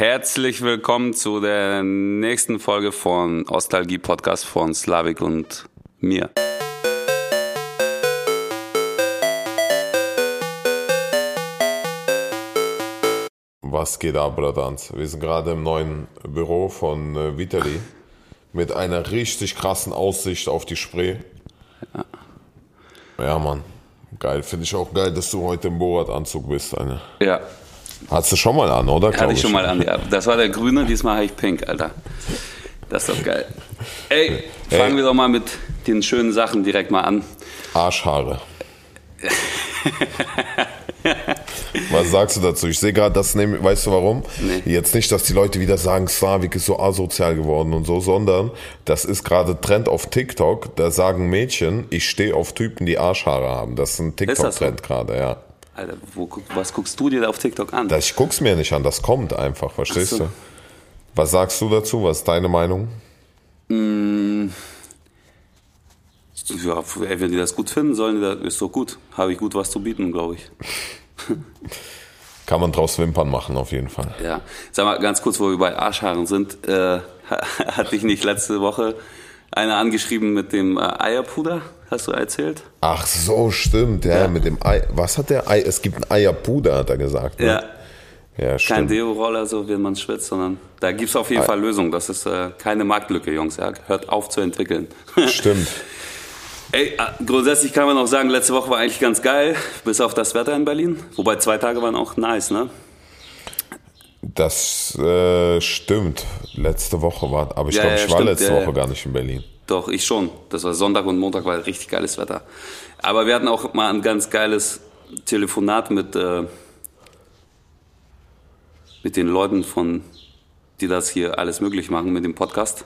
Herzlich willkommen zu der nächsten Folge von Ostalgie Podcast von Slavik und mir. Was geht ab, Bradans? Wir sind gerade im neuen Büro von äh, Vitali mit einer richtig krassen Aussicht auf die Spree. Ja, ja Mann. Geil. Finde ich auch geil, dass du heute im Borat-Anzug bist. Eine. Ja. Hattest du schon mal an, oder? Hatte ich schon mal an, ja. Das war der grüne, diesmal habe ich pink, Alter. Das ist doch geil. Ey, fangen Ey. wir doch mal mit den schönen Sachen direkt mal an. Arschhaare. Was sagst du dazu? Ich sehe gerade, das nehmen, weißt du warum? Nee. Jetzt nicht, dass die Leute wieder sagen, Slavik ist so asozial geworden und so, sondern das ist gerade Trend auf TikTok. Da sagen Mädchen, ich stehe auf Typen, die Arschhaare haben. Das ist ein TikTok-Trend so? gerade, ja. Alter, wo, was guckst du dir da auf TikTok an? Das, ich guck's mir nicht an, das kommt einfach, verstehst so. du? Was sagst du dazu? Was ist deine Meinung? Mm, ja, wenn die das gut finden sollen, das ist doch gut. Habe ich gut was zu bieten, glaube ich. Kann man draus Wimpern machen, auf jeden Fall. Ja. Sag mal ganz kurz, wo wir bei Arschhaaren sind. Äh, hatte ich nicht letzte Woche einer angeschrieben mit dem äh, Eierpuder, hast du erzählt? Ach so, stimmt, ja, ja. mit dem Ei. Was hat der Ei? Es gibt ein Eierpuder, hat er gesagt. Ne? Ja. Ja, stimmt. Kein Deo-Roller, so wenn man schwitzt, sondern da gibt es auf jeden Ei. Fall Lösungen. Das ist äh, keine Marktlücke, Jungs. Ja. Hört auf zu entwickeln. Stimmt. Ey, äh, grundsätzlich kann man auch sagen, letzte Woche war eigentlich ganz geil, bis auf das Wetter in Berlin. Wobei zwei Tage waren auch nice, ne? Das äh, stimmt. Letzte Woche war, aber ich ja, glaube, ich ja, war stimmt. letzte ja, Woche gar nicht in Berlin. Doch, ich schon. Das war Sonntag und Montag war richtig geiles Wetter. Aber wir hatten auch mal ein ganz geiles Telefonat mit, äh, mit den Leuten von, die das hier alles möglich machen mit dem Podcast.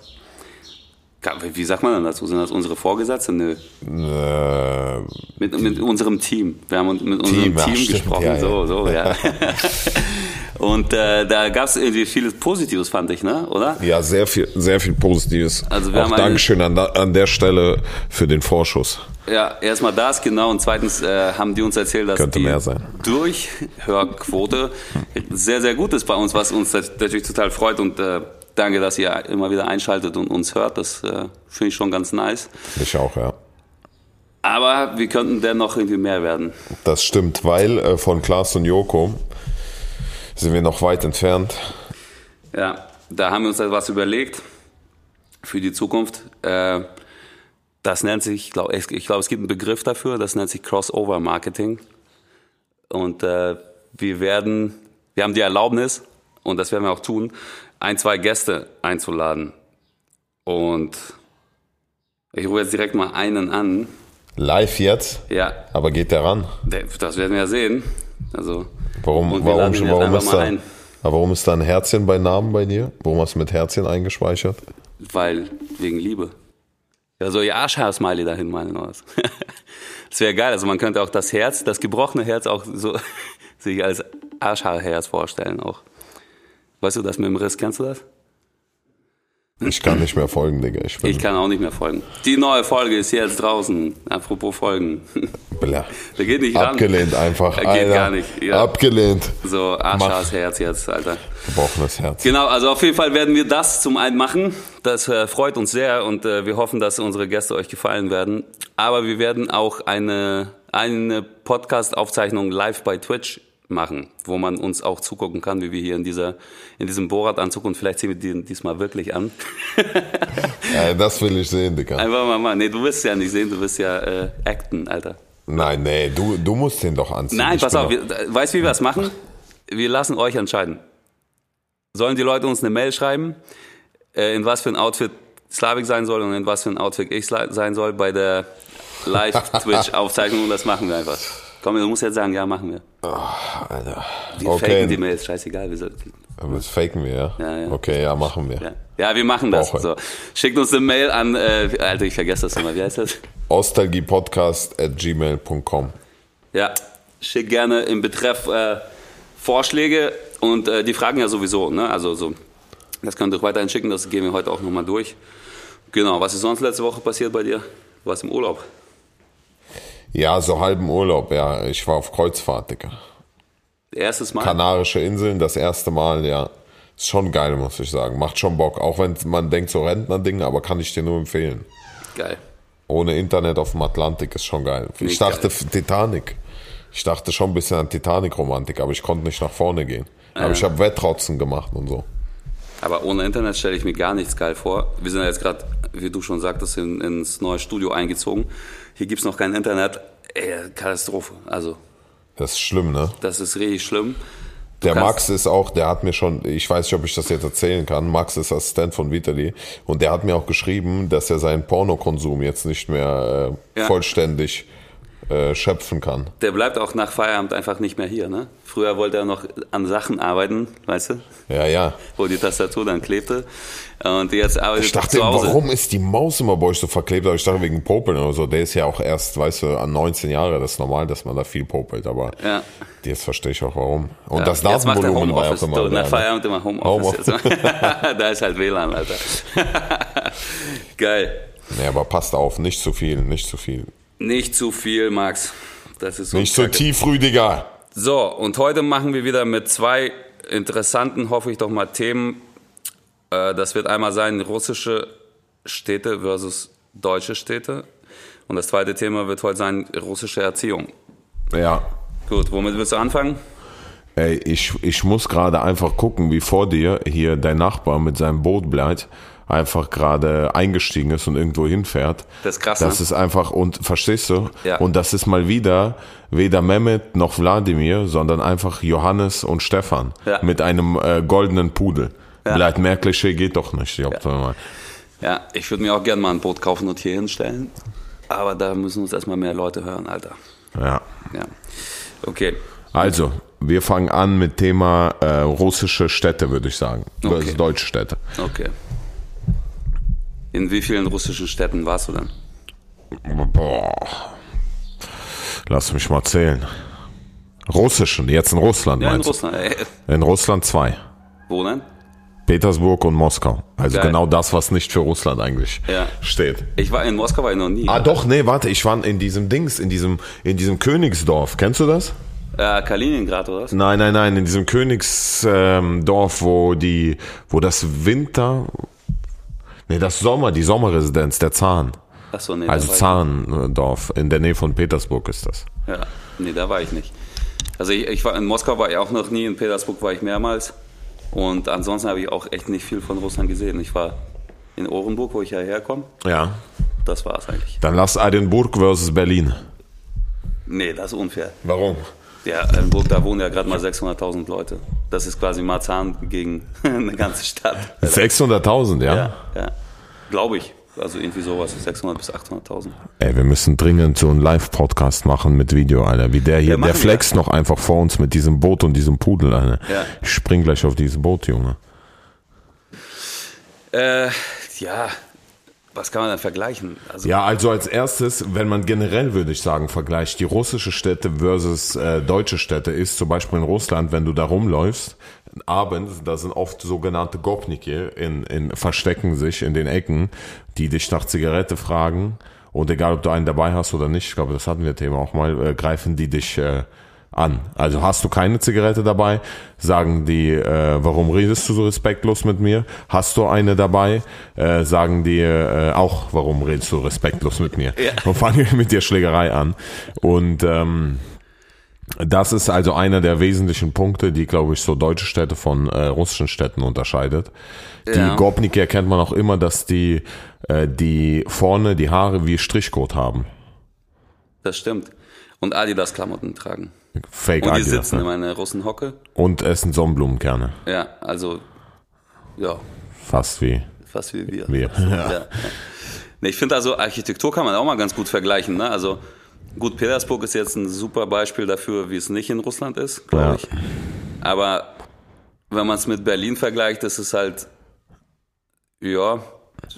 Wie sagt man dann dazu? Sind das unsere Vorgesetzten? Nö. Äh, mit, mit unserem Team. Wir haben mit unserem Team, Team stimmt, gesprochen. Ja, so, so, ja. Und äh, da gab es irgendwie viel Positives, fand ich, ne? Oder? Ja, sehr viel, sehr viel Positives. Also wir Auch haben Dankeschön an, an der Stelle für den Vorschuss. Ja, erstmal das, genau. Und zweitens äh, haben die uns erzählt, dass Könnte die sein. Durchhörquote sehr, sehr gut ist bei uns, was uns natürlich total freut. Und äh, danke, dass ihr immer wieder einschaltet und uns hört. Das äh, finde ich schon ganz nice. Ich auch, ja. Aber wir könnten dennoch irgendwie mehr werden. Das stimmt, weil äh, von Klaas und Joko sind wir noch weit entfernt. Ja, da haben wir uns etwas überlegt für die Zukunft. Äh, das nennt sich, ich glaube, glaub, es gibt einen Begriff dafür, das nennt sich Crossover Marketing. Und äh, wir werden, wir haben die Erlaubnis, und das werden wir auch tun, ein, zwei Gäste einzuladen. Und ich rufe jetzt direkt mal einen an. Live jetzt? Ja. Aber geht der ran? Das werden wir ja sehen. Also, warum, warum, warum, ist da, warum ist da ein Herzchen bei Namen bei dir? Warum hast du mit Herzchen eingespeichert? Weil, wegen Liebe. Ja, so ihr Arschhaar-Smiley dahin meinen oder was? das wäre geil. Also man könnte auch das Herz, das gebrochene Herz auch so sich als Arschhaarherz vorstellen auch. Weißt du das mit dem Riss, kennst du das? Ich kann nicht mehr folgen, Digga. Ich, ich, kann auch nicht mehr folgen. Die neue Folge ist jetzt draußen. Apropos Folgen. Bla. Der geht nicht ran. Abgelehnt einfach. Der geht gar nicht. Ja. Abgelehnt. So, Arschhaars Herz jetzt, Alter. Gebrochenes Herz. Genau, also auf jeden Fall werden wir das zum einen machen. Das äh, freut uns sehr und äh, wir hoffen, dass unsere Gäste euch gefallen werden. Aber wir werden auch eine, eine Podcast-Aufzeichnung live bei Twitch machen, wo man uns auch zugucken kann, wie wir hier in dieser in diesem Bohrradanzug und vielleicht sehen wir den diesmal wirklich an. ja, das will ich sehen, Digga. Einfach mal mal. Nee, du wirst ja nicht sehen, du wirst ja äh, acten, Alter. Nein, nee, du, du musst den doch anziehen. Nein, ich pass auf, wir, weißt du, wie wir das machen? Wir lassen euch entscheiden. Sollen die Leute uns eine Mail schreiben, äh, in was für ein Outfit Slavik sein soll und in was für ein Outfit ich sein soll bei der Live-Twitch-Aufzeichnung? Das machen wir einfach. Komm, du musst jetzt sagen, ja, machen wir. Oh, Alter. Wir okay. faken die Mails, scheißegal. Wir sollten. Aber das faken wir, ja? Ja, ja. Okay, ja, machen wir. Ja, ja wir machen das. So. Schickt uns eine Mail an, äh, Alter, ich vergesse das immer. Wie heißt das? Ostalgiepodcast at gmail.com. Ja, schick gerne im Betreff äh, Vorschläge und äh, die Fragen ja sowieso, ne? Also so, das könnt ihr weiterhin schicken, das gehen wir heute auch nochmal durch. Genau, was ist sonst letzte Woche passiert bei dir? Du warst im Urlaub. Ja, so halben Urlaub, ja. Ich war auf Kreuzfahrt, Digga. Erstes Mal? Kanarische Inseln, das erste Mal, ja. Ist schon geil, muss ich sagen. Macht schon Bock. Auch wenn man denkt, so Rentner-Ding, aber kann ich dir nur empfehlen. Geil. Ohne Internet auf dem Atlantik ist schon geil. Nicht ich dachte geil. Titanic. Ich dachte schon ein bisschen an Titanic-Romantik, aber ich konnte nicht nach vorne gehen. Aber ich habe Wettrotzen gemacht und so. Aber ohne Internet stelle ich mir gar nichts geil vor. Wir sind ja jetzt gerade, wie du schon sagtest, in, ins neue Studio eingezogen. Hier gibt's noch kein Internet. Ey, Katastrophe. Also, Das ist schlimm, ne? das ist richtig schlimm. Du Der Max ist auch, der hat mir schon, ich weiß nicht, ob ich das jetzt erzählen kann, Max ist Assistent von Vitali und der hat mir auch geschrieben, dass er seinen Pornokonsum jetzt nicht mehr äh, Ja. vollständig äh, schöpfen kann. Der bleibt auch nach Feierabend einfach nicht mehr hier. Ne? Früher wollte er noch an Sachen arbeiten, weißt du, Ja, ja. wo die Tastatur dann klebte. Und jetzt arbeitet Ich dachte, zu Hause. warum ist die Maus immer bei euch so verklebt? Aber ich dachte wegen Popeln oder so. Der ist ja auch erst, weißt du, an 19 Jahre. Das ist normal, dass man da viel popelt. Aber Ja. jetzt verstehe ich auch warum. Und Ja, das Datenvolumen war ja auch immer nach ne? Feierabend immer Homeoffice. Homeoffice. Da ist halt WLAN, Alter. Geil. Nee, aber passt auf, nicht zu viel, nicht zu viel. Nicht zu viel, Max. Das ist so Nicht so tief, Rüdiger. So, und heute machen wir wieder mit zwei interessanten, hoffe ich doch mal, Themen. Äh, Das wird einmal sein, russische Städte versus deutsche Städte. Und das zweite Thema wird heute sein, russische Erziehung. Ja. Gut, womit willst du anfangen? Ey, ich, ich muss gerade einfach gucken, wie vor dir hier dein Nachbar mit seinem Boot bleibt, einfach gerade eingestiegen ist und irgendwo hinfährt. Das ist krass, Das ne? ist einfach, und verstehst du? Ja. Und das ist mal wieder weder Mehmet noch Wladimir, sondern einfach Johannes und Stefan Ja. mit einem äh, goldenen Pudel. Bleibt mehr Klischee geht doch nicht. Ich mal. Ja, ich würde mir auch gerne mal ein Boot kaufen und hier hinstellen. Aber da müssen uns erstmal mehr Leute hören, Alter. ja. Ja. Okay. Also, wir fangen an mit Thema äh, russische Städte, würde ich sagen. Okay. Okay. Deutsche Städte. Okay. In wie vielen russischen Städten warst du dann? Boah. Lass mich mal zählen. Russischen, jetzt in Russland Ja, in meinst Russland. Äh, du? In Russland zwei. wo denn? Petersburg und Moskau. Also Geil. genau das, was nicht für Russland eigentlich Ja. steht. Ich war in Moskau, war ich noch nie. Ah doch, nee, warte, ich war in diesem Dings, in diesem, in diesem Königsdorf. Kennst du das? Äh, Kaliningrad oder was? Nein, nein, nein, in diesem Königsdorf, ähm, wo die, wo das Winter, nee, das Sommer, die Sommerresidenz, der Zahn. Achso, nee, Also war Zahndorf, in der Nähe von Petersburg ist das. ja, nee, da war ich nicht. Also ich, ich war in Moskau war ich auch noch nie, in Petersburg war ich mehrmals. Und ansonsten habe ich auch echt nicht viel von Russland gesehen. Ich war in Orenburg, wo ich ja herkomme. Ja. Das war's eigentlich. Dann lass Edinburgh versus Berlin. Nee, das ist unfair. Warum? Ja, Edinburgh, da wohnen ja gerade mal 600.000 Leute. Das ist quasi Marzahn gegen eine ganze Stadt. 600.000, ja? Ja, ja. Glaube ich. Also irgendwie sowas, 600 bis 800.000. Ey, wir müssen dringend so einen Live-Podcast machen mit Video, Alter. Wie der hier, Ja, der flext noch einfach vor uns mit diesem Boot und diesem Pudel, Alter. Ja. Ich spring gleich auf dieses Boot, Junge. Äh, ja, was kann man denn vergleichen? Also, Ja, also als erstes, wenn man generell, würde ich sagen, vergleicht die russische Städte versus äh, deutsche Städte, ist zum Beispiel in Russland, wenn du da rumläufst, abends, da sind oft sogenannte Gopniki in, in, verstecken sich in den Ecken, die dich nach Zigarette fragen und egal, ob du einen dabei hast oder nicht, ich glaube, das hatten wir Thema auch mal, äh, greifen die dich äh, an. Also hast du keine Zigarette dabei, sagen die, äh, warum redest du so respektlos mit mir? Hast du eine dabei, äh, sagen die äh, auch, warum redest du respektlos mit mir? Ja. Und fangen mit dir Schlägerei an. Und ähm, das ist also einer der wesentlichen Punkte, die, glaube ich, so deutsche Städte von äh, russischen Städten unterscheidet. Die Ja. Gopniki erkennt man auch immer, dass die, äh, die vorne die Haare wie Strichcode haben. Das stimmt. Und Adidas-Klamotten tragen. Fake Und Adidas, sitzen ne? in meiner Russenhocke. Und essen Sonnenblumenkerne. Ja, also, ja, Fast wie fast wie wir. wir. Ja. Ja. Nee, ich finde also, Architektur kann man auch mal ganz gut vergleichen. Ne? Also, gut, Petersburg ist jetzt ein super Beispiel dafür, wie es nicht in Russland ist, glaube Ja. ich. Aber wenn man es mit Berlin vergleicht, ist es halt, ja,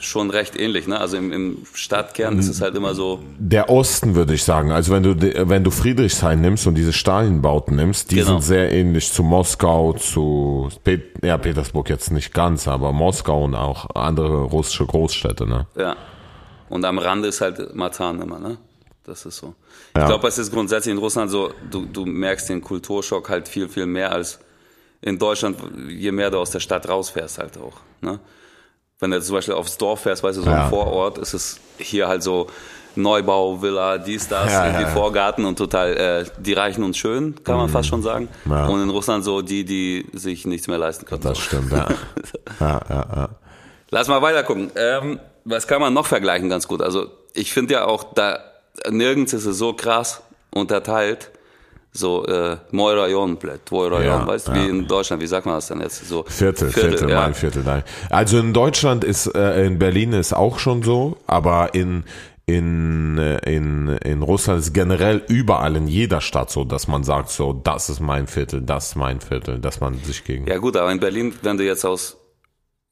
schon recht ähnlich. Ne? Also im, im Stadtkern ist es halt immer so, Der Osten würde ich sagen. Also wenn du wenn du Friedrichshain nimmst und diese Stalienbauten nimmst, die Genau. sind sehr ähnlich zu Moskau, zu Pet ja Petersburg jetzt nicht ganz, aber Moskau und auch andere russische Großstädte. Ne? Ja. Und am Rande ist halt Matan immer, ne? Das ist so. Ich Ja. glaube, es ist grundsätzlich in Russland so, du, du merkst den Kulturschock halt viel, viel mehr als in Deutschland, je mehr du aus der Stadt rausfährst halt auch. Ne? Wenn du zum Beispiel aufs Dorf fährst, weißt du, so ja. im Vorort ist es hier halt so Neubau, Villa, dies, das, ja, irgendwie ja, Vorgarten und total äh, die Reichen und schön, kann man mhm. fast schon sagen. Und in Russland so die, die sich nichts mehr leisten können. Das stimmt, ja. ja, ja, ja. Lass mal weiter gucken. Ähm, was kann man noch vergleichen ganz gut? Also ich finde ja auch, da nirgends ist es so krass unterteilt so äh, Moirayon, Moirayon, ja, weißt du, ja. wie in Deutschland, wie sagt man das denn jetzt? So Viertel, Viertel, Viertel ja. mein Viertel. Nein. Also in Deutschland ist, äh, in Berlin ist auch schon so, aber in in, äh, in, in Russland ist generell überall in jeder Stadt so, dass man sagt so, das ist mein Viertel, das ist mein Viertel, dass man sich gegen. Ja gut, aber in Berlin, wenn du jetzt aus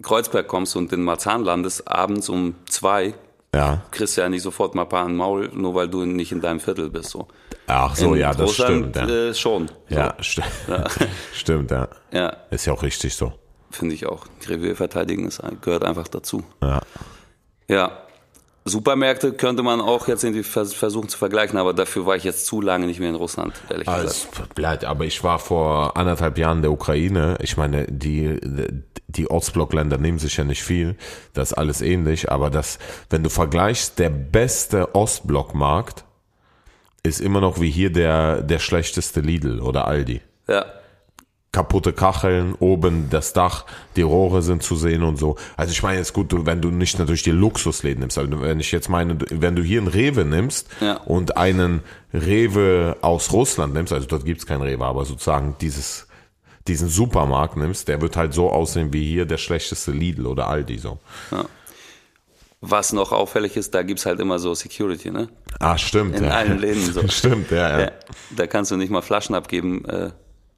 Kreuzberg kommst und in Marzahn landest, abends um zwei, ja. kriegst du ja nicht sofort mal ein paar Maul, nur weil du nicht in deinem Viertel bist. So. Ach so, in ja, das Russland, stimmt. Ja. Äh, schon. So. Ja, st ja. stimmt, ja. ja. Ist ja auch richtig so. Finde ich auch. Revier verteidigen ist, gehört einfach dazu. Ja. Ja. Supermärkte könnte man auch jetzt irgendwie versuchen zu vergleichen, aber dafür war ich jetzt zu lange nicht mehr in Russland, ehrlich also, gesagt. Aber ich war vor anderthalb Jahren in der Ukraine. Ich meine, die, die Ostblockländer nehmen sich ja nicht viel. Das ist alles ähnlich. Aber das, wenn du vergleichst, der beste Ostblockmarkt ist immer noch wie hier der, der schlechteste Lidl oder Aldi. Ja kaputte Kacheln, oben das Dach, die Rohre sind zu sehen und so. Also ich meine, es ist gut, wenn du nicht natürlich die Luxusläden nimmst, aber wenn ich jetzt meine, wenn du hier einen Rewe nimmst ja. und einen Rewe aus Russland nimmst, also dort gibt's keinen Rewe, aber sozusagen dieses diesen Supermarkt nimmst, der wird halt so aussehen wie hier der schlechteste Lidl oder Aldi so. Ja. Was noch auffällig ist, da gibt's halt immer so Security, ne? Ah, stimmt. In ja. allen Läden so. stimmt, ja, ja, ja. Da kannst du nicht mal Flaschen abgeben, äh,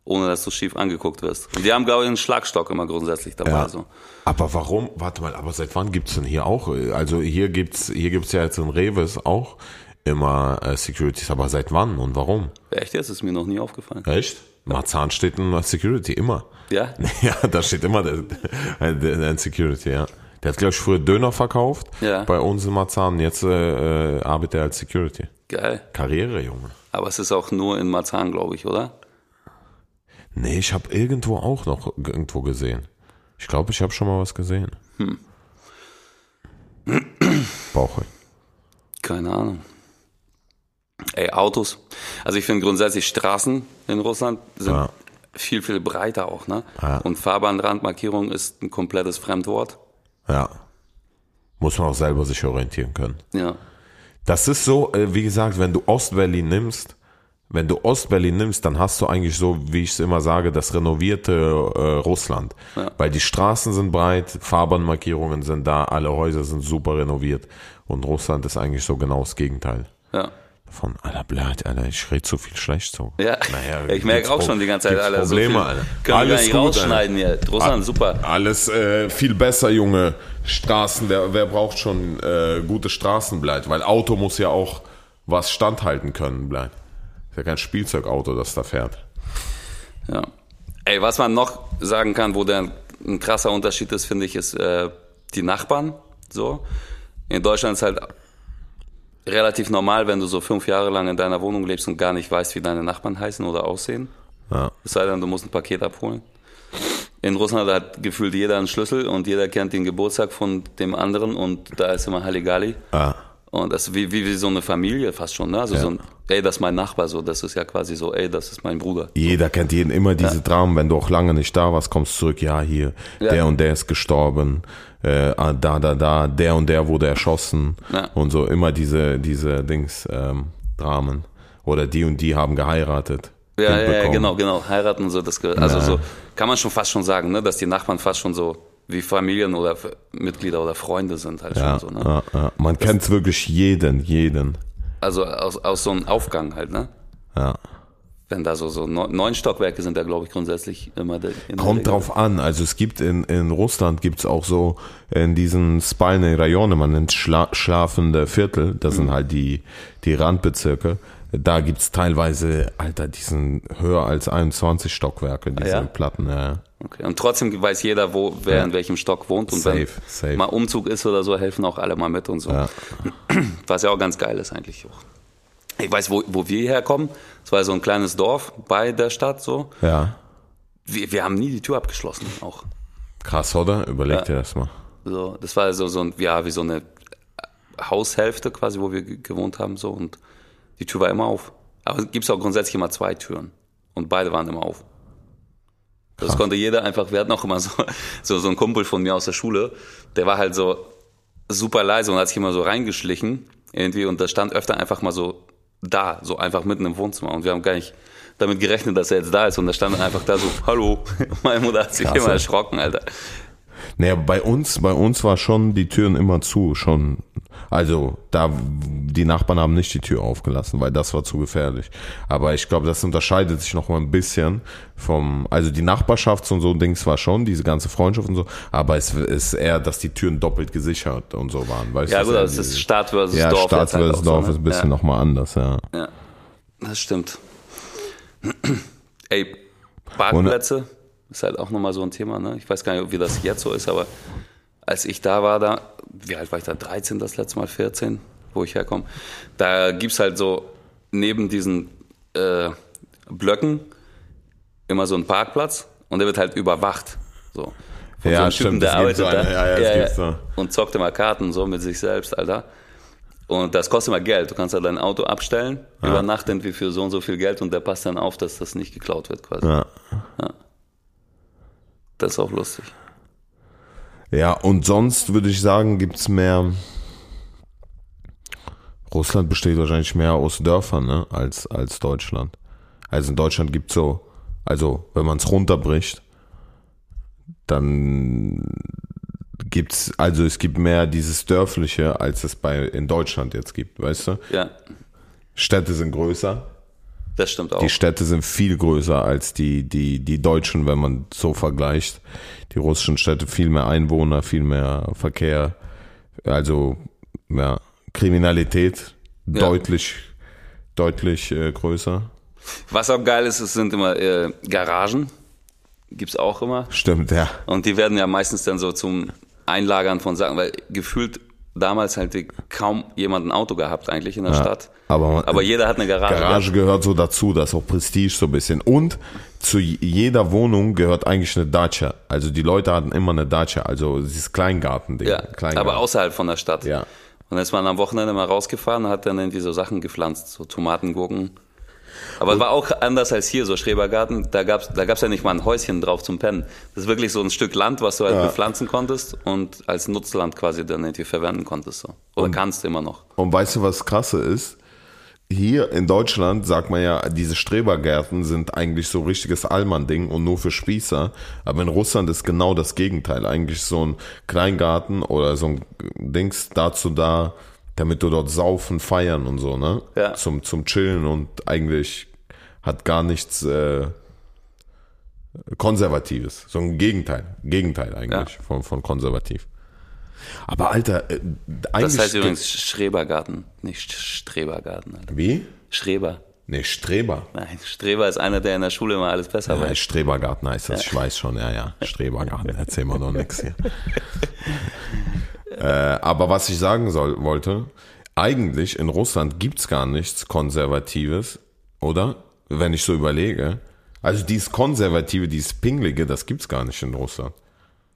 ohne dass du schief angeguckt wirst. Und die haben, glaube ich, einen Schlagstock immer grundsätzlich dabei. Ja. So. Aber warum? Warte mal, aber seit wann gibt's denn hier auch? Also hier gibt's, hier gibt's ja jetzt in Reves auch immer äh, Securities, aber seit wann und warum? Echt jetzt? Ist mir noch nie aufgefallen. Echt? Marzahn steht in Security, immer. Ja? Ja, da steht immer der Security, ja. Der hat, glaube ich, früher Döner verkauft ja. bei uns in Marzahn. Jetzt äh, arbeitet er als Security. Geil. Karriere, Junge. Aber es ist auch nur in Marzahn, glaube ich, oder? Nee, ich habe irgendwo auch noch irgendwo gesehen. Ich glaube, ich habe schon mal was gesehen. Hm. Bauche. Keine Ahnung. Ey, Autos. Also ich finde grundsätzlich Straßen in Russland sind ja. viel, viel breiter auch, ne? Ja. Und Fahrbahnrandmarkierung ist ein komplettes Fremdwort. Ja. Muss man auch selber sich orientieren können. Ja. Das ist so, äh, wie gesagt, wenn du Ostberlin nimmst, wenn du Ostberlin nimmst, dann hast du eigentlich so, wie ich es immer sage, das renovierte äh, Russland. Ja. Weil die Straßen sind breit, Fahrbahnmarkierungen sind da, alle Häuser sind super renoviert. Und Russland ist eigentlich so genau das Gegenteil. Ja. Von aller Blatt, Alter, ich rede zu viel schlecht so. Ja, naja, ich merke auch schon die ganze Zeit, Alter. Probleme, so Alter. Können alles wir gut, rausschneiden hier. Russland, super. Alles äh, viel besser, Junge. Straßen, wer, wer braucht schon äh, gute Straßenbleit? Weil Auto muss ja auch was standhalten können, bleibt. Ist ja kein Spielzeugauto, das da fährt. Ja. Ey, was man noch sagen kann, wo der ein krasser Unterschied ist, finde ich, ist äh, die Nachbarn. So. In Deutschland ist halt relativ normal, wenn du so fünf Jahre lang in deiner Wohnung lebst und gar nicht weißt, wie deine Nachbarn heißen oder aussehen. Ja. Es sei denn, du musst ein Paket abholen. In Russland hat gefühlt jeder einen Schlüssel und jeder kennt den Geburtstag von dem anderen und da ist immer Halligalli. Ja. Und das ist wie, wie, wie so eine Familie fast schon, ne? Also ja. so ein, ey, das ist mein Nachbar, so, das ist ja quasi so, ey, das ist mein Bruder. Jeder kennt jeden, immer diese ja. Dramen, wenn du auch lange nicht da warst, kommst zurück, ja, hier, ja. der und der ist gestorben, äh, ah, da, da, da, der und der wurde erschossen ja. und so, immer diese, diese Dings, ähm, Dramen. Oder die und die haben geheiratet. Ja, ja, genau, genau, heiraten und so, das, also so, kann man schon fast schon sagen, ne, dass die Nachbarn fast schon so wie Familien oder Mitglieder oder Freunde sind halt ja, schon so. Ne? Ja, ja. Man kennt wirklich jeden, jeden. Also aus, aus so einem Aufgang halt, ne? Ja. Wenn da so, so neun Stockwerke sind da, glaube ich, grundsätzlich immer. Der, immer Kommt drauf an. Also es gibt in, in Russland gibt's auch so in diesen Spalne Rajone, man nennt Schla schlafende Viertel, das mhm. sind halt die, die Randbezirke. Da gibt's teilweise, Alter, die sind höher als 21 Stockwerke, diese ja? Platten. Ja. Okay. Und trotzdem weiß jeder, wo wer ja. in welchem Stock wohnt und safe, wenn safe. mal Umzug ist oder so, helfen auch alle mal mit und so. Ja. Was ja auch ganz geil ist eigentlich auch. Ich weiß, wo, wo wir herkommen. Es war so ein kleines Dorf bei der Stadt so. Ja. wir, wir haben nie die Tür abgeschlossen, auch. Krass, oder? Überleg dir das mal. So, das war so, so ein, ja, wie so eine Haushälfte quasi, wo wir ge- gewohnt haben, so, und die Tür war immer auf. Aber es gibt auch grundsätzlich immer zwei Türen. Und beide waren immer auf. Das Krass. konnte jeder einfach, wir hatten auch immer so, so, so ein Kumpel von mir aus der Schule, der war halt so super leise und hat sich immer so reingeschlichen, irgendwie, und da stand öfter einfach mal so da, so einfach mitten im Wohnzimmer. Und wir haben gar nicht damit gerechnet, dass er jetzt da ist. Und da stand er einfach da so, hallo. Meine Mutter hat sich Krass, immer erschrocken, Alter. Naja, bei uns, bei uns war schon die Türen immer zu, schon. Also, da, die Nachbarn haben nicht die Tür aufgelassen, weil das war zu gefährlich. Aber ich glaube, das unterscheidet sich noch mal ein bisschen vom, also die Nachbarschafts- und so Dings war schon, diese ganze Freundschaft und so, aber es ist eher, dass die Türen doppelt gesichert und so waren, weißt Ja, du? gut, es ist diese- Stadt versus ja, Dorf. Stadt jetzt halt versus so, Dorf ne? ist ein bisschen ja. noch mal anders, ja. Ja, das stimmt. Ey, Parkplätze ist halt auch nochmal so ein Thema, ne? Ich weiß gar nicht, wie das jetzt so ist, aber als ich da war, da, wie alt war ich da? 13 das letzte Mal, 14, wo ich herkomme. Da gibt's halt so neben diesen äh, Blöcken immer so einen Parkplatz und der wird halt überwacht. So. Von Ja, so einem stimmt, Typen, der arbeitet so da. ja, ja, gibt's so. Und zockt immer Karten so mit sich selbst, Alter. Und das kostet immer Geld. Du kannst ja dein Auto abstellen, über Nacht irgendwie für so und so viel Geld und der passt dann auf, dass das nicht geklaut wird quasi. ja. Das ist auch lustig. Ja, und sonst würde ich sagen, gibt's mehr. Russland besteht wahrscheinlich mehr aus Dörfern, ne, als, als Deutschland. Also in Deutschland gibt's so, also wenn man es runterbricht, dann gibt's, also es gibt mehr dieses Dörfliche, als es bei in Deutschland jetzt gibt, weißt du? Ja, Städte sind größer. Das stimmt auch. Die Städte sind viel größer als die, die, die deutschen, wenn man so vergleicht. Die russischen Städte viel mehr Einwohner, viel mehr Verkehr, also ja, Kriminalität Ja. deutlich, deutlich äh, größer. Was auch geil ist, es sind immer äh, Garagen. Gibt's auch immer. Stimmt, ja. Und die werden ja meistens dann so zum Einlagern von Sachen, weil gefühlt damals halt kaum jemand ein Auto gehabt eigentlich in der Stadt. Aber, Aber jeder hat eine Garage. Garage gehört so dazu, das ist auch Prestige so ein bisschen. Und zu jeder Wohnung gehört eigentlich eine Dacia. Also die Leute hatten immer eine Dacia, also dieses Kleingarten-Ding. Ja, Kleingarten. aber außerhalb von der Stadt. Ja. Und dann ist man am Wochenende mal rausgefahren und hat dann irgendwie so Sachen gepflanzt, so Tomaten, Gurken. Aber es war auch anders als hier, so Schrebergarten. Da gab's, da gab's ja nicht mal ein Häuschen drauf zum Pennen. Das ist wirklich so ein Stück Land, was du halt bepflanzen konntest und als Nutzland quasi dann irgendwie verwenden konntest. So. Oder kannst immer noch. Und weißt du, was krasse ist? Hier in Deutschland sagt man ja, diese Strebergärten sind eigentlich so richtiges Allmann-Ding und nur für Spießer. Aber in Russland ist genau das Gegenteil. Eigentlich so ein Kleingarten oder so ein Dings dazu da, damit du dort saufen, feiern und so, ne? Ja. Zum, zum Chillen und eigentlich hat gar nichts äh, Konservatives. So ein Gegenteil. Gegenteil eigentlich Ja. von, von konservativ. Aber Alter, äh, eigentlich. Das heißt übrigens Schrebergarten, nicht Strebergarten. Alter. Wie? Schreber. Nee, Streber. Nein, Streber ist einer, der in der Schule immer alles besser Ja, weiß. Strebergarten heißt das, ich weiß schon, ja, ja. Strebergarten, erzähl mal doch nix hier. äh, aber was ich sagen soll, wollte, eigentlich in Russland gibt's gar nichts Konservatives, oder? Wenn ich so überlege. Also dieses Konservative, dieses Pinglige, das gibt's gar nicht in Russland.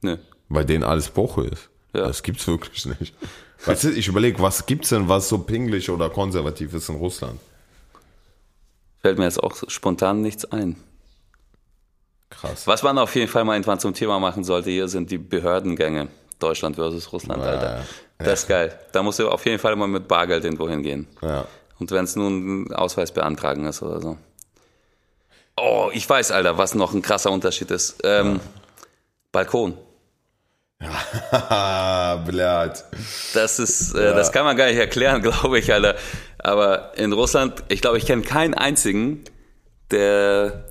Nö. Weil denen alles Boche ist. Ja. Das gibt's wirklich nicht. Was ist, ich überlege, was gibt's denn, was so pinglich oder konservativ ist in Russland? Fällt mir jetzt auch spontan nichts ein. Krass. Was man auf jeden Fall mal irgendwann zum Thema machen sollte, hier sind die Behördengänge. Deutschland versus Russland, Alter. ja. Das ist geil. Da musst du auf jeden Fall mal mit Bargeld irgendwo hingehen. Ja. Und wenn es nun ein Ausweis beantragen ist oder so. Oh, ich weiß, Alter, was noch ein krasser Unterschied ist. Ähm, Balkon. Blöd. Das ist, äh, das kann man gar nicht erklären, glaube ich, Alter. Aber in Russland, ich glaube, ich kenne keinen einzigen, der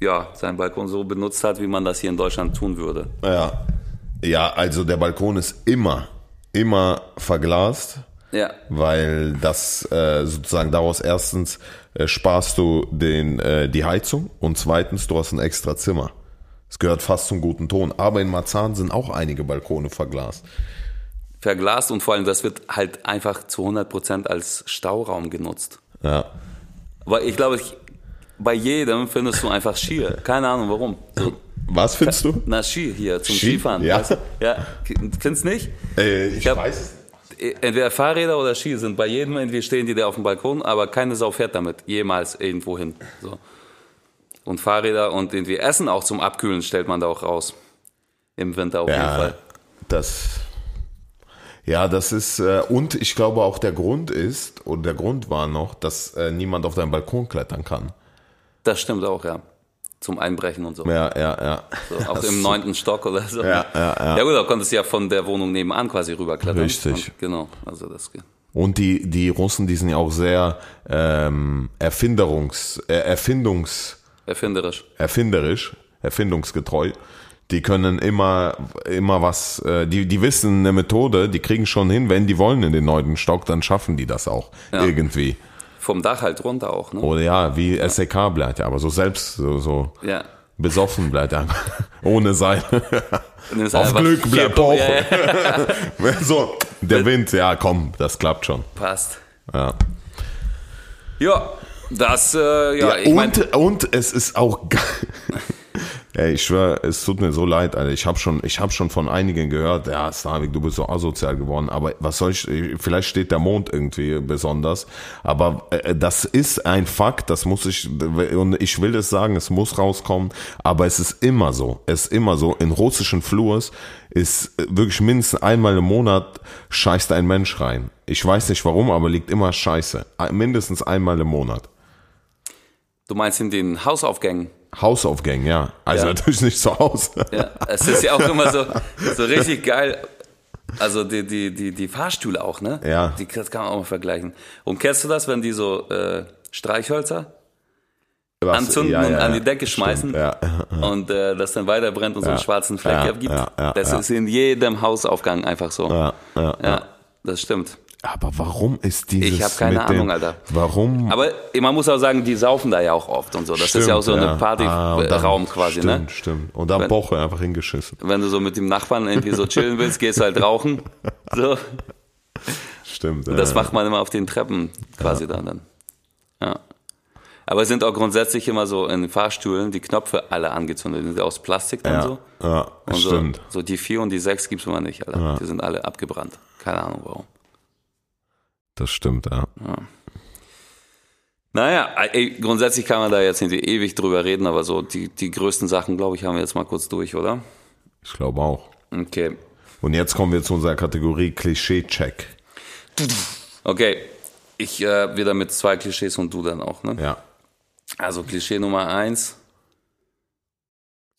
ja seinen Balkon so benutzt hat, wie man das hier in Deutschland tun würde. Ja. Ja, also der Balkon ist immer, immer verglast, Ja, weil das äh, sozusagen daraus erstens äh, sparst du den, äh, die Heizung und zweitens du hast ein extra Zimmer. Es gehört fast zum guten Ton. Aber in Marzahn sind auch einige Balkone verglast. verglast und vor allem, das wird halt einfach zu 100 Prozent als Stauraum genutzt. Ja. Aber ich glaube, ich, bei jedem findest du einfach Skier. Keine Ahnung warum. So, Was findest du? na, Ski hier zum Ski? Skifahren. Ja. Weißt du? ja. Findest nicht? Äh, ich, hab- weiß es. Entweder Fahrräder oder Ski sind bei jedem, irgendwie stehen die da auf dem Balkon, aber keine Sau fährt damit jemals irgendwo hin. So. Und Fahrräder und irgendwie Essen auch zum Abkühlen stellt man da auch raus. Im Winter auf jeden Ja, Fall. das. Ja, das ist, äh, und ich glaube auch der Grund ist, oder der Grund war noch, dass äh, niemand auf deinen Balkon klettern kann. Das stimmt auch, ja. Zum Einbrechen und so. Ja, ja, ja. So, auch Das- im neunten Stock oder so. Ja, ja, ja. Ja gut, da konntest du ja von der Wohnung nebenan quasi rüberklettern. Richtig. Und, genau, also das geht. Und die, die Russen, die sind ja auch sehr ähm, erfinderungs, äh, erfindungs, Erfinderisch. erfinderisch, erfindungsgetreu. Die können immer, immer was, äh, die, die wissen eine Methode, die kriegen schon hin, wenn die wollen in den neunten Stock, dann schaffen die das auch Ja. irgendwie. Vom Dach halt runter auch, ne? Oder ja, wie SEK bleibt ja, aber so selbst, so, so Ja. besoffen bleibt er. Ohne Seil. Auf Glück bleibt hoch. Ja, ja, so, der Wind, ja komm, das klappt schon. passt. Ja. Ja, das, äh, ja, Ja, ich und, und es ist auch geil. Ey, ich schwör, es tut mir so leid, Alter. Ich habe schon, ich habe schon von einigen gehört, ja, Slavik, du bist so asozial geworden. Aber was soll ich? Vielleicht steht der Mond irgendwie besonders. Aber äh, das ist ein Fakt. Das muss ich und ich will es sagen, es muss rauskommen. Aber es ist immer so. Es ist immer so. In russischen Flurs ist äh, wirklich mindestens einmal im Monat scheißt ein Mensch rein. Ich weiß nicht warum, aber liegt immer Scheiße. Mindestens einmal im Monat. du meinst in den Hausaufgängen. Hausaufgängen, ja. Also Ja. natürlich nicht zu Hause. Ja, es ist ja auch immer so, so richtig geil. Also die, die, die, die Fahrstühle auch, ne? Ja. Die das kann man auch mal vergleichen. Und kennst du das, wenn die so äh, Streichhölzer Was- anzünden ja, ja, und an die Decke schmeißen Stimmt, und äh, das dann weiter brennt und so einen schwarzen Fleck abgibt? ja, ja, das ist in jedem Hausaufgang einfach so. Ja, ja, Ja, das stimmt. Aber warum ist dieses Ich hab keine mit dem, Ahnung, Alter. Warum? Aber man muss auch sagen, die saufen da ja auch oft und so. Das ist ja auch so Stimmt, ein Partyraum Ah, dann- quasi, stimmt, ne? Stimmt, Und Wenn- Boche einfach hingeschissen. Wenn du so mit dem Nachbarn irgendwie so chillen willst, gehst du halt rauchen. So. Stimmt. Und das ja. macht man immer auf den Treppen quasi dann. dann. Ja. Aber es sind auch grundsätzlich immer so in Fahrstühlen die Knöpfe alle angezündet. Die sind ja aus Plastik dann ja, so. ja, Und so, stimmt. so die vier und die sechs gibt's immer nicht, Alter. Die sind alle abgebrannt. Keine Ahnung warum. Das stimmt, ja. Naja, ey, grundsätzlich kann man da jetzt nicht ewig drüber reden, aber so die, die größten Sachen, glaube ich, haben wir jetzt mal kurz durch, oder? Ich glaube auch. Okay. Und jetzt kommen wir zu unserer Kategorie Klischee-Check. Okay. Ich äh, wieder mit zwei Klischees und du dann auch, ne? Ja. Also Klischee Nummer eins.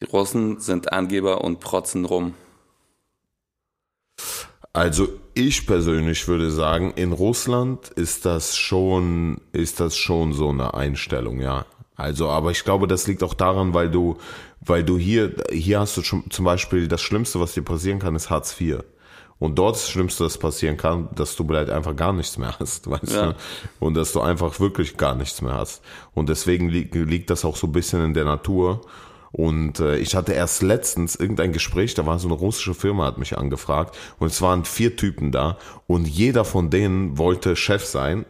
Die Russen sind Angeber und protzen rum. Also ich persönlich würde sagen, in Russland ist das schon, ist das schon so eine Einstellung, ja. Also, aber ich glaube, das liegt auch daran, weil du, weil du hier, hier hast du schon zum Beispiel das Schlimmste, was dir passieren kann, ist Hartz IV. Und dort das Schlimmste, was passieren kann, dass du vielleicht einfach gar nichts mehr hast, weißt Ja. du? Und dass du einfach wirklich gar nichts mehr hast. Und deswegen liegt, liegt das auch so ein bisschen in der Natur. Und äh, ich hatte erst letztens irgendein Gespräch, da war so eine russische Firma, hat mich angefragt und es waren vier Typen da und jeder von denen wollte Chef sein.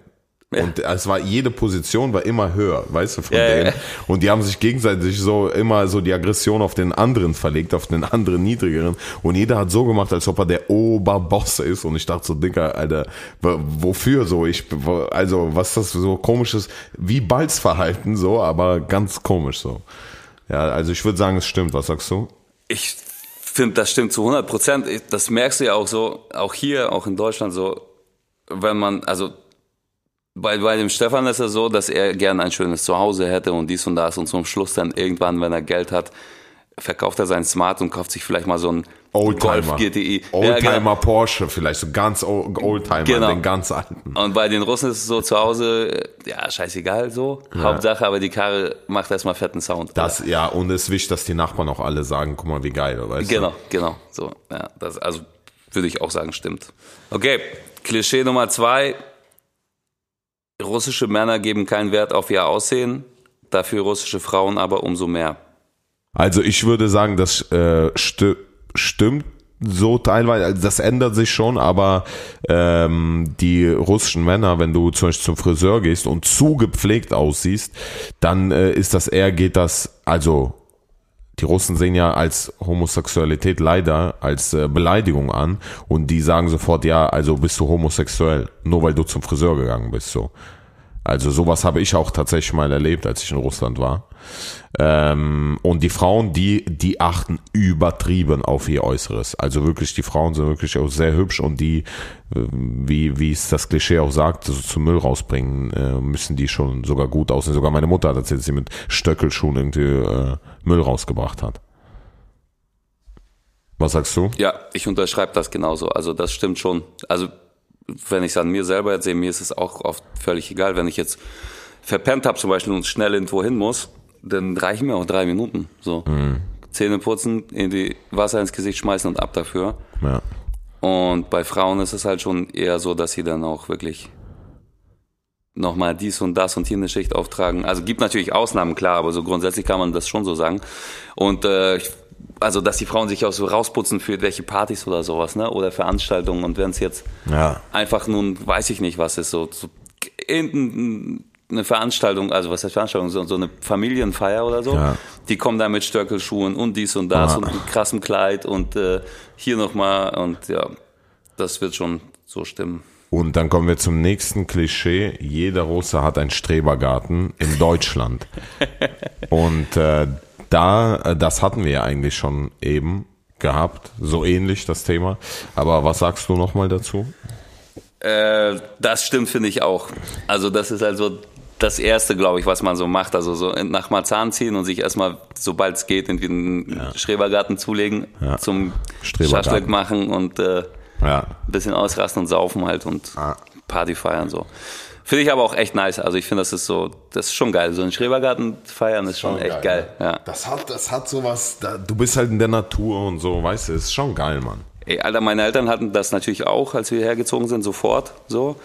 Und es war jede Position war immer höher, weißt du, von ja, denen. ja. Und die haben sich gegenseitig so immer so die Aggression auf den anderen verlegt, auf den anderen niedrigeren. Und jeder hat so gemacht, als ob er der Oberboss ist. Und ich dachte so, Dicker, Alter, wofür so? Ich, also, was ist das für so komisches, wie Balzverhalten so, aber ganz komisch so. Ja, also ich würde sagen, es stimmt. Was sagst du? Ich finde, das stimmt zu 100 Prozent. Das merkst du ja auch so, auch hier, auch in Deutschland so, wenn man, also bei, bei dem Stefan ist es so, dass er gerne ein schönes Zuhause hätte und dies und das und zum Schluss dann irgendwann, wenn er Geld hat, verkauft er sein Smart und kauft sich vielleicht mal so ein Oldtimer. Golf GTI. Ja, Oldtimer genau. Porsche, vielleicht so ganz Oldtimer, Genau. den ganz alten. Und bei den Russen ist es so zu Hause, äh, ja, scheißegal so. Hauptsache, aber die Karre macht erstmal fetten Sound. Das, ja, und es ist wichtig, dass die Nachbarn auch alle sagen, guck mal, wie geil, weißt du? Genau, genau. So, ja, das, also würde ich auch sagen, stimmt. Okay, Klischee Nummer zwei. Russische Männer geben keinen Wert auf ihr Aussehen, dafür russische Frauen aber umso mehr. Also ich würde sagen, das äh, sti stimmt so teilweise, also das ändert sich schon, aber ähm, die russischen Männer, wenn du zum Beispiel zum Friseur gehst und zu gepflegt aussiehst, dann äh, ist das eher, geht das, also die Russen sehen ja als Homosexualität leider als äh, Beleidigung an und die sagen sofort, ja, also bist du homosexuell, nur weil du zum Friseur gegangen bist, so. Also sowas habe ich auch tatsächlich mal erlebt, als ich in Russland war. Ähm, und die Frauen, die, die achten übertrieben auf ihr Äußeres. Also wirklich, die Frauen sind wirklich auch sehr hübsch und die, äh, wie, wie es das Klischee auch sagt, so zum Müll rausbringen, äh, müssen die schon sogar gut aussehen. Sogar meine Mutter hat erzählt, dass sie mit Stöckelschuhen irgendwie äh, Müll rausgebracht hat. Was sagst du? Ja, ich unterschreibe das genauso. Also das stimmt schon. Also wenn ich es an mir selber erzähle, mir ist es auch oft völlig egal. Wenn ich jetzt verpennt habe zum Beispiel und schnell irgendwo hin muss, dann reichen mir auch drei Minuten. So. Mhm. Zähne putzen, in die Wasser ins Gesicht schmeißen und ab dafür. Ja. Und bei Frauen ist es halt schon eher so, dass sie dann auch wirklich nochmal dies und das und hier eine Schicht auftragen. Also gibt natürlich Ausnahmen, klar, aber so grundsätzlich kann man das schon so sagen. Und äh, also dass die Frauen sich auch so rausputzen für welche Partys oder sowas, ne? Oder Veranstaltungen und wenn es jetzt ja. einfach nun, weiß ich nicht, was ist, so, so eine Veranstaltung, also was heißt Veranstaltung, so, so eine Familienfeier oder so, ja. die kommen da mit Stöckelschuhen und dies und das ja. und mit krassem Kleid und äh, hier nochmal und ja, das wird schon so stimmen. Und dann kommen wir zum nächsten Klischee. Jeder Russe hat einen Strebergarten in Deutschland. und äh, da, äh, das hatten wir ja eigentlich schon eben gehabt, so ähnlich das Thema. Aber was sagst du nochmal dazu? Äh, das stimmt, finde ich auch. Also das ist also das Erste, glaube ich, was man so macht. Also so nach Marzahn ziehen und sich erstmal, sobald es geht, irgendwie einen ja. Schrebergarten zulegen, ja. zum Schaschlik machen und äh, ja. ein bisschen ausrasten und saufen halt und Party feiern so. Finde ich aber auch echt nice. Also ich finde, das ist so, das ist schon geil. So ein Schrebergarten feiern ist schon, schon echt geil. geil. Ja. Das hat, das hat sowas, da, du bist halt in der Natur und so, weißt du, ist schon geil, Mann. Ey, Alter, meine Eltern hatten das natürlich auch, als wir hergezogen sind, sofort so.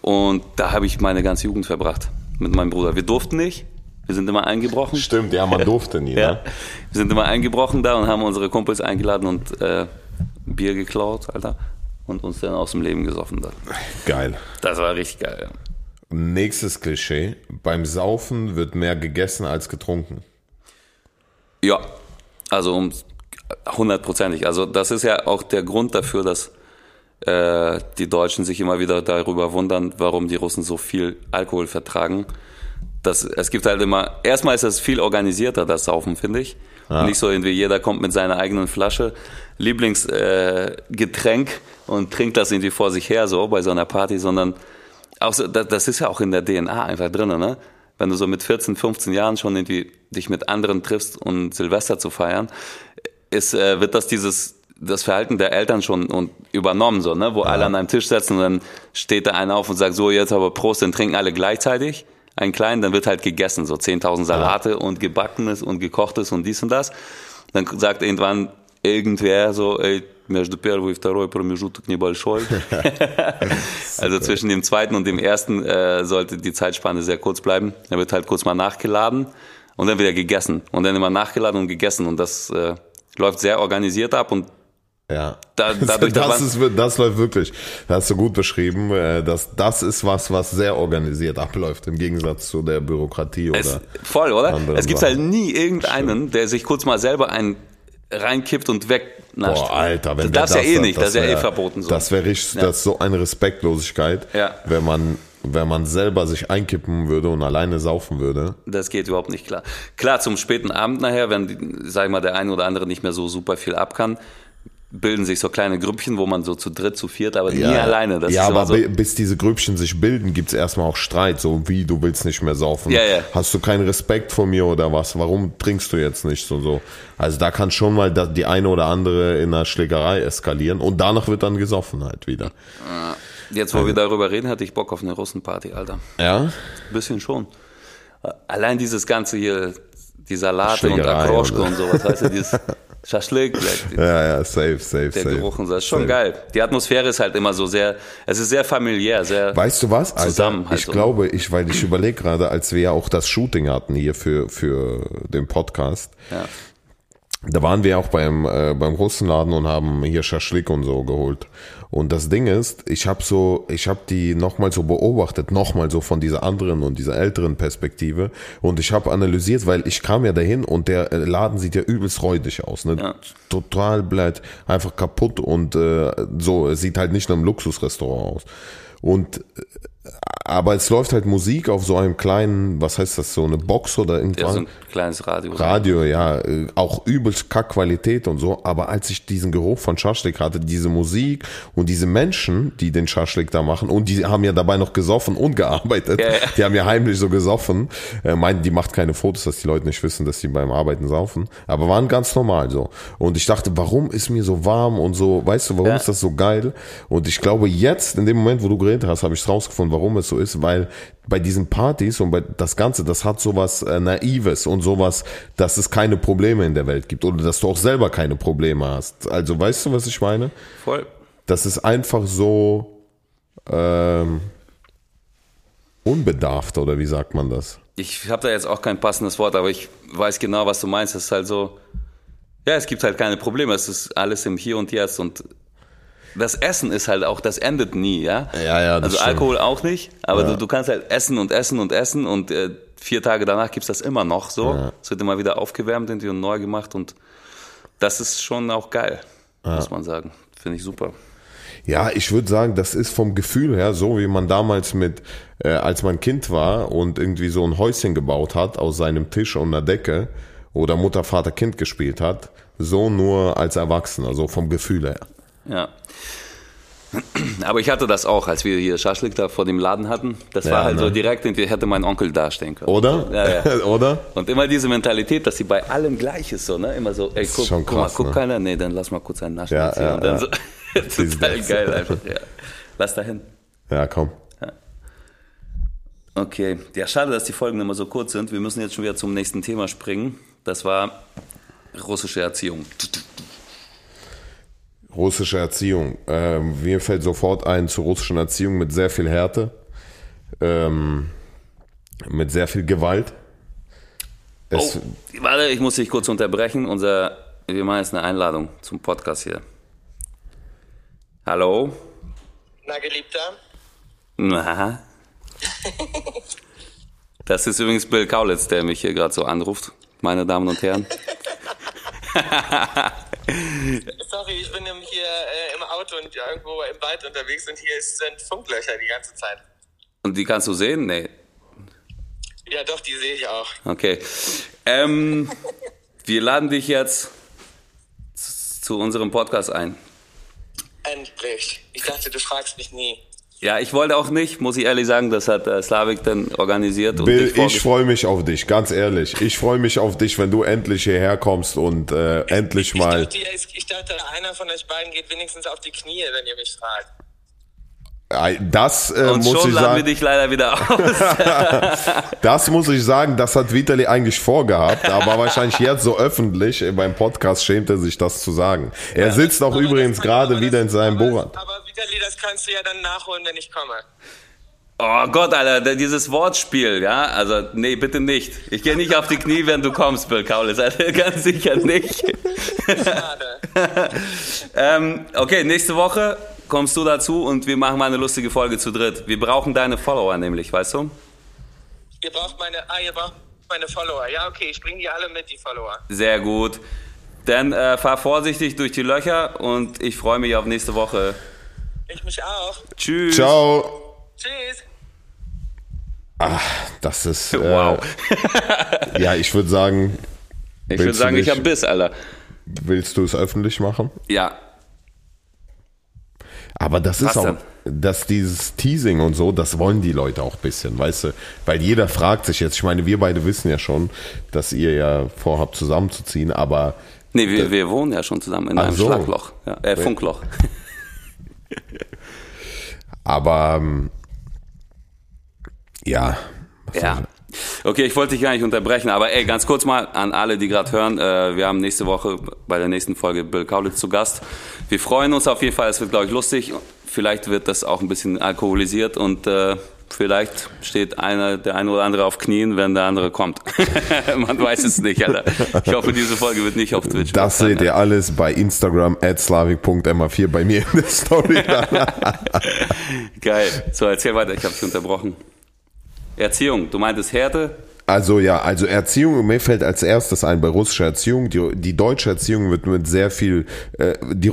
Und da habe ich meine ganze Jugend verbracht mit meinem Bruder. Wir durften nicht. Wir sind immer eingebrochen. Stimmt, ja, man durfte nie. ja. Ne? Wir sind immer eingebrochen da und haben unsere Kumpels eingeladen und äh, Bier geklaut, Alter. Und uns dann aus dem Leben gesoffen. Da. Geil. Das war richtig geil, ja. Nächstes Klischee. Beim Saufen wird mehr gegessen als getrunken. Ja, also hundertprozentig. Also das ist ja auch der Grund dafür, dass äh, die Deutschen sich immer wieder darüber wundern, warum die Russen so viel Alkohol vertragen. Das, es gibt halt immer, erstmal ist es viel organisierter, das Saufen, finde ich. Ja. Nicht so irgendwie jeder kommt mit seiner eigenen Flasche, Lieblingsgetränk äh, und trinkt das irgendwie vor sich her, so bei so einer Party, sondern auch so, das ist ja auch in der DNA einfach drin, ne? Wenn du so mit 14, 15 Jahren schon irgendwie dich mit anderen triffst und Silvester zu feiern, ist, äh, wird das dieses das Verhalten der Eltern schon und übernommen, so, ne? wo ja. alle an einem Tisch sitzen und dann steht da einer auf und sagt, so jetzt aber Prost, dann trinken alle gleichzeitig einen kleinen, dann wird halt gegessen, so 10.000 Salate ja. und gebackenes und gekochtes und dies und das. Dann sagt irgendwann irgendwer so, ey, между первый и второй промежуток небольшой. also zwischen dem zweiten und dem ersten äh, sollte die Zeitspanne sehr kurz bleiben. Dann wird halt kurz mal nachgeladen und dann wieder gegessen. Und dann immer nachgeladen und gegessen. Und das äh, läuft sehr organisiert ab und ja, da, dadurch, das, ist, das läuft wirklich. Das hast du gut beschrieben. Äh, das, das ist was, was sehr organisiert abläuft im Gegensatz zu der Bürokratie oder. Es, voll, oder? Es gibt halt nie irgendeinen, der sich kurz mal selber einen reinkippt und wegnascht. Boah, Alter, wenn das, das ja eh nicht, das, das ist ja eh verboten so. Das wäre richtig, ja. das ist so eine Respektlosigkeit, ja. wenn man wenn man selber sich einkippen würde und alleine saufen würde. Das geht überhaupt nicht klar. Klar, zum späten Abend nachher, wenn, sag ich mal, der eine oder andere nicht mehr so super viel ab kann, bilden sich so kleine Grüppchen, wo man so zu dritt, zu viert, aber ja, nie alleine. Das ja, aber so bis diese Grüppchen sich bilden, gibt's erstmal auch Streit, so wie du willst nicht mehr saufen. Ja, ja. Hast du keinen Respekt vor mir oder was? Warum trinkst du jetzt nicht so so? Also da kann schon mal die eine oder andere in einer Schlägerei eskalieren und danach wird dann gesoffen halt wieder. Jetzt, wo also. wir darüber reden, hatte ich Bock auf eine Russenparty, Alter. Ja? Ein bisschen schon. Allein dieses ganze hier, die Salate und Akroschke und sowas, weißt du, dieses Schaschlik, ja, ja, safe, safe, der safe. Geruch und so, das ist schon safe. geil. Die Atmosphäre ist halt immer so sehr, es ist sehr familiär, sehr Weißt du was? Zusammen. Alter, ich halt glaube, ich, weil ich überlege gerade, als wir ja auch das Shooting hatten hier für, für den Podcast. Ja. Da waren wir auch beim, äh, beim großen Laden und haben hier Schaschlik und so geholt. Und das Ding ist, ich habe so, ich habe die nochmal so beobachtet, nochmal so von dieser anderen und dieser älteren Perspektive. Und ich habe analysiert, weil ich kam ja dahin und der äh, Laden sieht ja übelst räudig aus. Ne? Ja. Total bleibt einfach kaputt und äh, so, es sieht halt nicht nach einem Luxusrestaurant aus. Und äh, aber es läuft halt Musik auf so einem kleinen, was heißt das, so eine Box oder irgendwas? Ja, so ein kleines Radio. Radio, ja, äh, auch übelst Kackqualität und so. Aber als ich diesen Geruch von Schaschlik hatte, diese Musik und diese Menschen, die den Schaschlik da machen, und die haben ja dabei noch gesoffen und gearbeitet. Ja, ja. Die haben ja heimlich so gesoffen. Äh, meinen, die macht keine Fotos, dass die Leute nicht wissen, dass sie beim Arbeiten saufen. Aber waren ganz normal so. Und ich dachte, warum ist mir so warm und so, weißt du, warum ist das so geil? Und ich glaube, jetzt, in dem Moment, wo du geredet hast, habe ich rausgefunden, warum es so ist, weil bei diesen Partys und bei das Ganze, das hat sowas äh, Naives und sowas, dass es keine Probleme in der Welt gibt oder dass du auch selber keine Probleme hast. Also weißt du, was ich meine? Voll. Das ist einfach so ähm, unbedarft oder wie sagt man das? Ich habe da jetzt auch kein passendes Wort, aber ich weiß genau, was du meinst. Es ist halt so, ja, es gibt halt keine Probleme. Es ist alles im Hier und Jetzt und das Essen ist halt auch, das endet nie, ja? Ja, ja, das Also stimmt. Alkohol auch nicht, aber ja. du, du kannst halt essen und essen und essen und äh, vier Tage danach gibt's das immer noch so. Ja. Es wird immer wieder aufgewärmt und neu gemacht und das ist schon auch geil, ja. muss man sagen. Finde ich super. Ja, ich würde sagen, das ist vom Gefühl her so, wie man damals mit, äh, als man Kind war und irgendwie so ein Häuschen gebaut hat aus seinem Tisch und einer Decke oder Mutter, Vater, Kind gespielt hat, so nur als Erwachsener, so vom Gefühl her. Ja. Aber ich hatte das auch, als wir hier Schaschlik da vor dem Laden hatten. Das ja, war halt ne? so direkt, irgendwie hätte mein Onkel dastehen können. Oder? Ja, ja. Oder? Und immer diese Mentalität, dass sie bei allem gleich ist, so, ne? Immer so, ey, guck, krass, guck mal, guck ne? keiner, nee, dann lass mal kurz einen Naschen ja, ja, und dann so, total geil einfach, ja. Lass da hin. Ja, komm. Okay, ja, schade, dass die Folgen immer so kurz sind. Wir müssen jetzt schon wieder zum nächsten Thema springen. Das war russische Erziehung russische Erziehung. Ähm, mir fällt sofort ein zur russischen Erziehung mit sehr viel Härte, ähm, mit sehr viel Gewalt. Es oh, warte, ich muss dich kurz unterbrechen. Unser, wir machen jetzt eine Einladung zum Podcast hier. Hallo? Na, Geliebter? Na? Das ist übrigens Bill Kaulitz, der mich hier gerade so anruft, meine Damen und Herren. Sorry, ich bin hier äh, im Auto und irgendwo im Wald unterwegs und hier sind Funklöcher die ganze Zeit. Und die kannst du sehen? Nee. Ja, doch, die sehe ich auch. Okay. Ähm, wir laden dich jetzt zu unserem Podcast ein. Endlich. Ich dachte, du fragst mich nie. Ja, ich wollte auch nicht, muss ich ehrlich sagen, das hat äh, Slavik dann organisiert. Bill, ich freue mich auf dich, ganz ehrlich. Ich freue mich auf dich, wenn du endlich hierher kommst und äh, endlich mal. Ich dachte, ich dachte, einer von euch beiden geht wenigstens auf die Knie, wenn ihr mich fragt. Das äh, Und muss schon ich sagen. wir dich leider wieder aus. das muss ich sagen, das hat Vitali eigentlich vorgehabt, aber wahrscheinlich jetzt so öffentlich beim Podcast schämt er sich das zu sagen. Er ja, sitzt auch übrigens gerade wieder in seinem Borat. Aber Vitali, das kannst du ja dann nachholen, wenn ich komme. Oh Gott, Alter, dieses Wortspiel, ja? Also, nee, bitte nicht. Ich gehe nicht auf die Knie, wenn du kommst, Bill Kaulitz. Also, ganz sicher nicht. Schade. ähm, okay, nächste Woche kommst du dazu und wir machen mal eine lustige Folge zu dritt. Wir brauchen deine Follower nämlich, weißt du? Ihr braucht meine, ah, ihr braucht meine Follower. Ja, okay, ich bringe die alle mit, die Follower. Sehr gut. Dann äh, fahr vorsichtig durch die Löcher und ich freue mich auf nächste Woche. Ich mich auch. Tschüss. Ciao. Tschüss. Ach, das ist. Äh, wow. ja, ich würde sagen. Ich würde sagen, ich habe Biss, Alter. Willst du es öffentlich machen? Ja, aber das ist auch, dass dieses Teasing und so, das wollen die Leute auch ein bisschen, weißt du? Weil jeder fragt sich jetzt, ich meine, wir beide wissen ja schon, dass ihr ja vorhabt zusammenzuziehen, aber. Nee, wir, wir wohnen ja schon zusammen in einem so. Schlagloch, ja, äh, Funkloch. aber, ähm, ja. Ja. Okay, ich wollte dich gar nicht unterbrechen, aber ey, ganz kurz mal an alle, die gerade hören, äh, wir haben nächste Woche bei der nächsten Folge Bill Kaulitz zu Gast. Wir freuen uns auf jeden Fall, es wird, glaube ich, lustig. Vielleicht wird das auch ein bisschen alkoholisiert und äh, vielleicht steht einer, der eine oder andere auf Knien, wenn der andere kommt. Man weiß es nicht, Alter. Ich hoffe, diese Folge wird nicht auf Twitch. Das seht ihr alles bei Instagram at slavik.ma4 bei mir in der Story. Geil. So, erzähl weiter, ich habe dich unterbrochen. Erziehung, du meintest Härte? Also ja, also Erziehung, mir fällt als erstes ein bei russischer Erziehung, die, die deutsche Erziehung wird mit sehr viel, äh, die,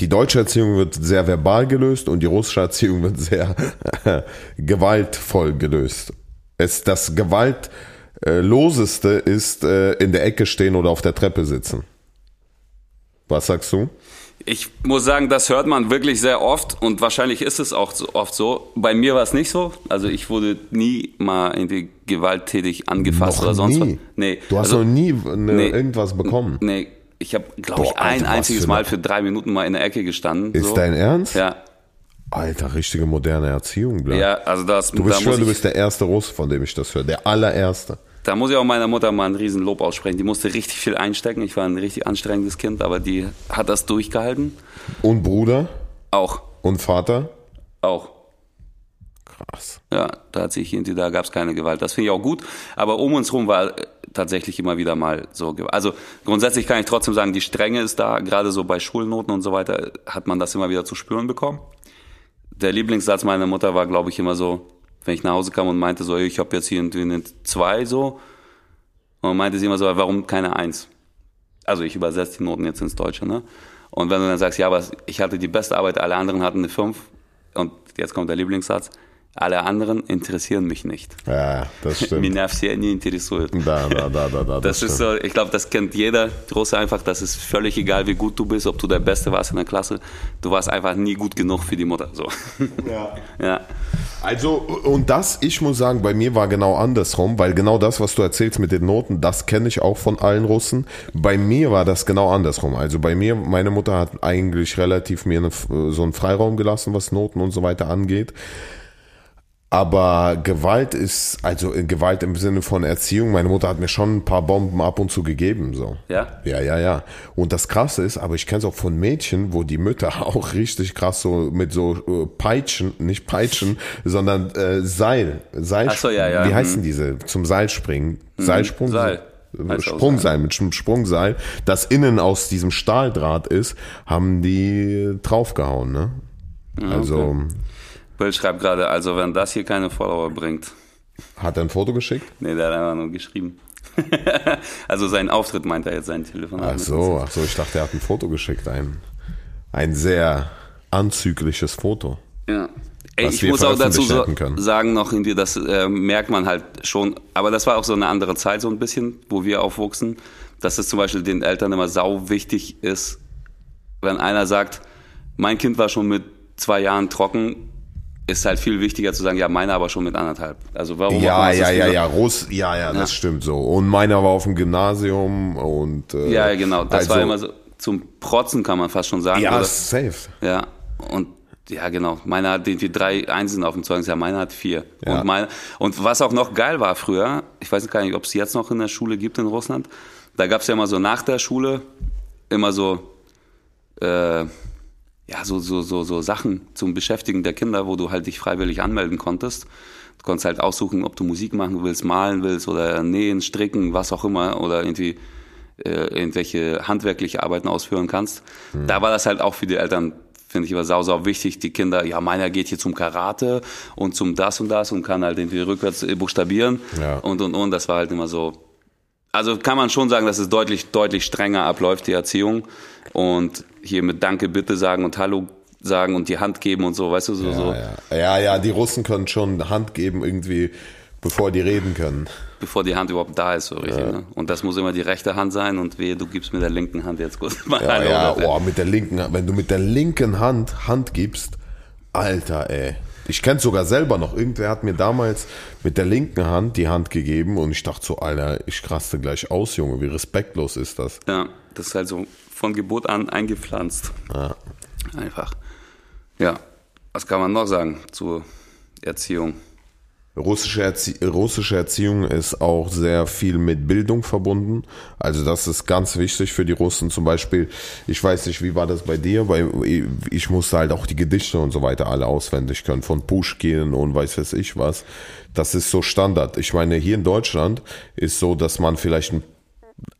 die deutsche Erziehung wird sehr verbal gelöst und die russische Erziehung wird sehr gewaltvoll gelöst. Es, das gewaltloseste ist äh, in der Ecke stehen oder auf der Treppe sitzen. Was sagst du? Ich muss sagen, das hört man wirklich sehr oft und wahrscheinlich ist es auch so oft so. Bei mir war es nicht so. Also ich wurde nie mal irgendwie gewalttätig angefasst Noch oder sonst nie? was. Nee. Du hast also, noch nie ne, nee. irgendwas bekommen. Nee, ich habe, glaube ich, ein Alter, einziges Mal eine- für drei Minuten mal in der Ecke gestanden. Ist so. dein Ernst? Ja, Alter, richtige moderne Erziehung, Blatt. ja, also das, Du bist da, schwör, du bist der erste Russ, von dem ich das höre. Der allererste. da muss ich auch meiner Mutter mal ein riesen Lob aussprechen. Die musste richtig viel einstecken. Ich war ein richtig anstrengendes Kind, aber die hat das durchgehalten. Und Bruder Auch, und Vater? auch. Krass. Ja, da hat sich da gab es keine Gewalt. Das finde ich auch gut. Aber um uns rum war tatsächlich immer wieder mal so. Also grundsätzlich kann ich trotzdem sagen, die Strenge ist da. Gerade so bei Schulnoten und so weiter hat man das immer wieder zu spüren bekommen. Der Lieblingssatz meiner Mutter war, glaube ich, immer so, wenn ich nach Hause kam und meinte so, ich habe jetzt hier eine zwei so. Und meinte sie immer so, warum keine Eins? Also ich übersetze die Noten jetzt ins Deutsche, ne? Und wenn du dann sagst, ja, aber ich hatte die beste Arbeit, alle anderen hatten eine fünf. Und jetzt kommt der Lieblingssatz. Alle anderen interessieren mich nicht. Ja, das stimmt. Меня все не интересуют. Da, da, da, da, da. Das ist stimmt. so, ich glaube, das kennt jeder Große einfach, das ist völlig egal, wie gut du bist, ob du der Beste warst in der Klasse. Du warst einfach nie gut genug für die Mutter. So. Ja. Ja. Also, und das, ich muss sagen, bei mir war genau andersrum, weil genau das, was du erzählst mit den Noten, das kenne ich auch von allen Russen. Bei mir war das genau andersrum. Also bei mir, meine Mutter hat eigentlich relativ mir eine, so einen Freiraum gelassen, was Noten und so weiter angeht. Aber Gewalt ist, also äh, Gewalt im Sinne von Erziehung, meine Mutter hat mir schon ein paar Bomben ab und zu gegeben, so. Ja? Ja, ja, ja. Und das Krasse ist, aber ich kenne es auch von Mädchen, wo die Mütter auch richtig krass so mit so äh, Peitschen, nicht Peitschen, sondern äh, Seil, Seil, Ach so, ja, ja. wie heißen Mhm. diese, zum Seilspringen, Seilsprung, Seil. Auch Sprungseil, mit einem Sprungseil, das innen aus diesem Stahldraht ist, haben die draufgehauen, ne? Also, Bill schreibt gerade, also wenn das hier keine Follower bringt. hat er ein Foto geschickt? Nee, der hat einfach nur geschrieben. also seinen Auftritt meint er jetzt, sein Telefon. Ach so, ach so, ich dachte, er hat ein Foto geschickt, ein, ein sehr anzügliches Foto. Ja. Ey, ich muss auch dazu so sagen noch irgendwie, das äh, merkt man halt schon. Aber das war auch so eine andere Zeit so ein bisschen, wo wir aufwuchsen, dass es zum Beispiel den Eltern immer sau wichtig ist, wenn einer sagt, mein Kind war schon mit zwei Jahren trocken, ist halt viel wichtiger zu sagen, ja, meiner aber schon mit anderthalb. Also warum? Ja, ja, ja, ja, Russ, ja, ja, das stimmt so. Und meiner war auf dem Gymnasium und äh, Ja, genau. Das also, war immer so zum Protzen kann man fast schon sagen. Ja, oder? safe. Ja, und ja, genau. Meiner hat irgendwie drei Einsen auf dem Zeugnis, ja, meiner hat vier. Ja. Und, meine, und was auch noch geil war früher, ich weiß gar nicht, ob es jetzt noch in der Schule gibt in Russland, da gab es ja immer so nach der Schule immer so, äh, ja, so, so, so, so Sachen zum Beschäftigen der Kinder, wo du halt dich freiwillig anmelden konntest. Du konntest halt aussuchen, ob du Musik machen willst, malen willst oder nähen, stricken, was auch immer, oder irgendwie äh, irgendwelche handwerkliche Arbeiten ausführen kannst. Da war das halt auch für die Eltern, finde ich, immer sau, sau wichtig. Die Kinder, ja, meiner geht hier zum Karate und zum das und das und kann halt irgendwie rückwärts buchstabieren Ja. und und und. Das war halt immer so. Also kann man schon sagen, dass es deutlich, deutlich strenger abläuft, die Erziehung. Und hier mit Danke, Bitte sagen und Hallo sagen und die Hand geben und so, weißt du, so, so. Ja, ja. ja, ja, die Russen können schon Hand geben irgendwie, bevor die reden können. bevor die Hand überhaupt da ist, so richtig. Ne? Und das muss immer die rechte Hand sein und wehe, du gibst mit der linken Hand jetzt kurz mal Ja, eine ja, oh, mit der linken, wenn du mit der linken Hand Hand gibst, Alter, ey. Ich kenn's sogar selber noch. Irgendwer hat mir damals mit der linken Hand die Hand gegeben und ich dachte so, Alter, ich raste gleich aus, Junge. Wie respektlos ist das? Ja, das ist halt so von Geburt an eingepflanzt. Ja. Einfach. Ja, was kann man noch sagen zur Erziehung? russische, Erzie russische Erziehung ist auch sehr viel mit Bildung verbunden. Also das ist ganz wichtig für die Russen. Zum Beispiel, ich weiß nicht, wie war das bei dir, weil ich musste halt auch die Gedichte und so weiter alle auswendig können, von Pushkin und weiß weiß ich was. Das ist so Standard. Ich meine, hier in Deutschland ist so, dass man vielleicht ein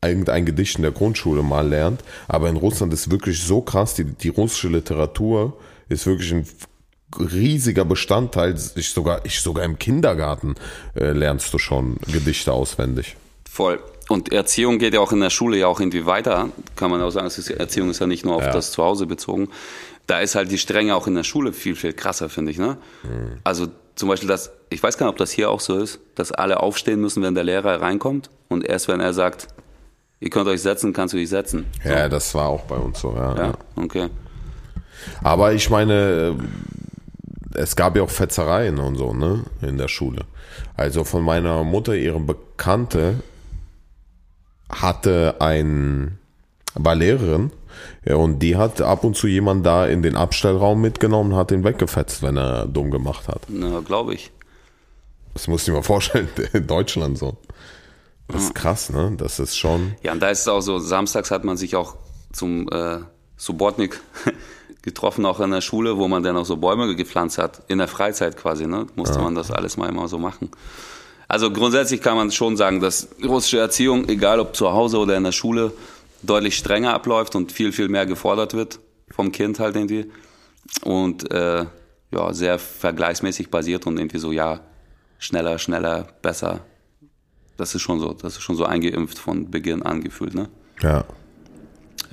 irgendein Gedicht in der Grundschule mal lernt, aber in Russland ist wirklich so krass, die, die russische Literatur ist wirklich ein riesiger Bestandteil. Ich sogar, ich sogar im Kindergarten äh, lernst du schon Gedichte auswendig. Voll. Und Erziehung geht ja auch in der Schule ja auch irgendwie weiter. Kann man auch sagen, ist, Erziehung ist ja nicht nur auf ja. das Zuhause bezogen. Da ist halt die Strenge auch in der Schule viel, viel krasser, finde ich. Ne? Mhm. Also zum Beispiel das, ich weiß gar nicht, ob das hier auch so ist, dass alle aufstehen müssen, wenn der Lehrer reinkommt. Und erst wenn er sagt, ihr könnt euch setzen, kannst du dich setzen. So. Ja, das war auch bei uns so, ja. Ja, okay. Aber ich meine, es gab ja auch Fetzereien und so, ne, in der Schule. Also von meiner Mutter, ihre Bekannte hatte ein, war Lehrerin, ja, und die hat ab und zu jemand da in den Abstellraum mitgenommen, hat ihn weggefetzt, wenn er dumm gemacht hat. Na, glaube ich. Das musst du dir mal vorstellen, in Deutschland so. Das ist krass, ne? Das ist schon. Ja, und da ist es auch so, samstags hat man sich auch zum äh, Subotnik getroffen, auch in der Schule, wo man dann auch so Bäume gepflanzt hat, in der Freizeit quasi, ne? Musste ja. man das alles mal immer so machen. Also grundsätzlich kann man schon sagen, dass russische Erziehung, egal ob zu Hause oder in der Schule, deutlich strenger abläuft und viel, viel mehr gefordert wird vom Kind halt irgendwie. Und äh, ja, sehr vergleichsmäßig basiert und irgendwie so, ja, schneller, schneller, besser. Das ist schon so, das ist schon so eingeimpft von Beginn an gefühlt, ne? Ja.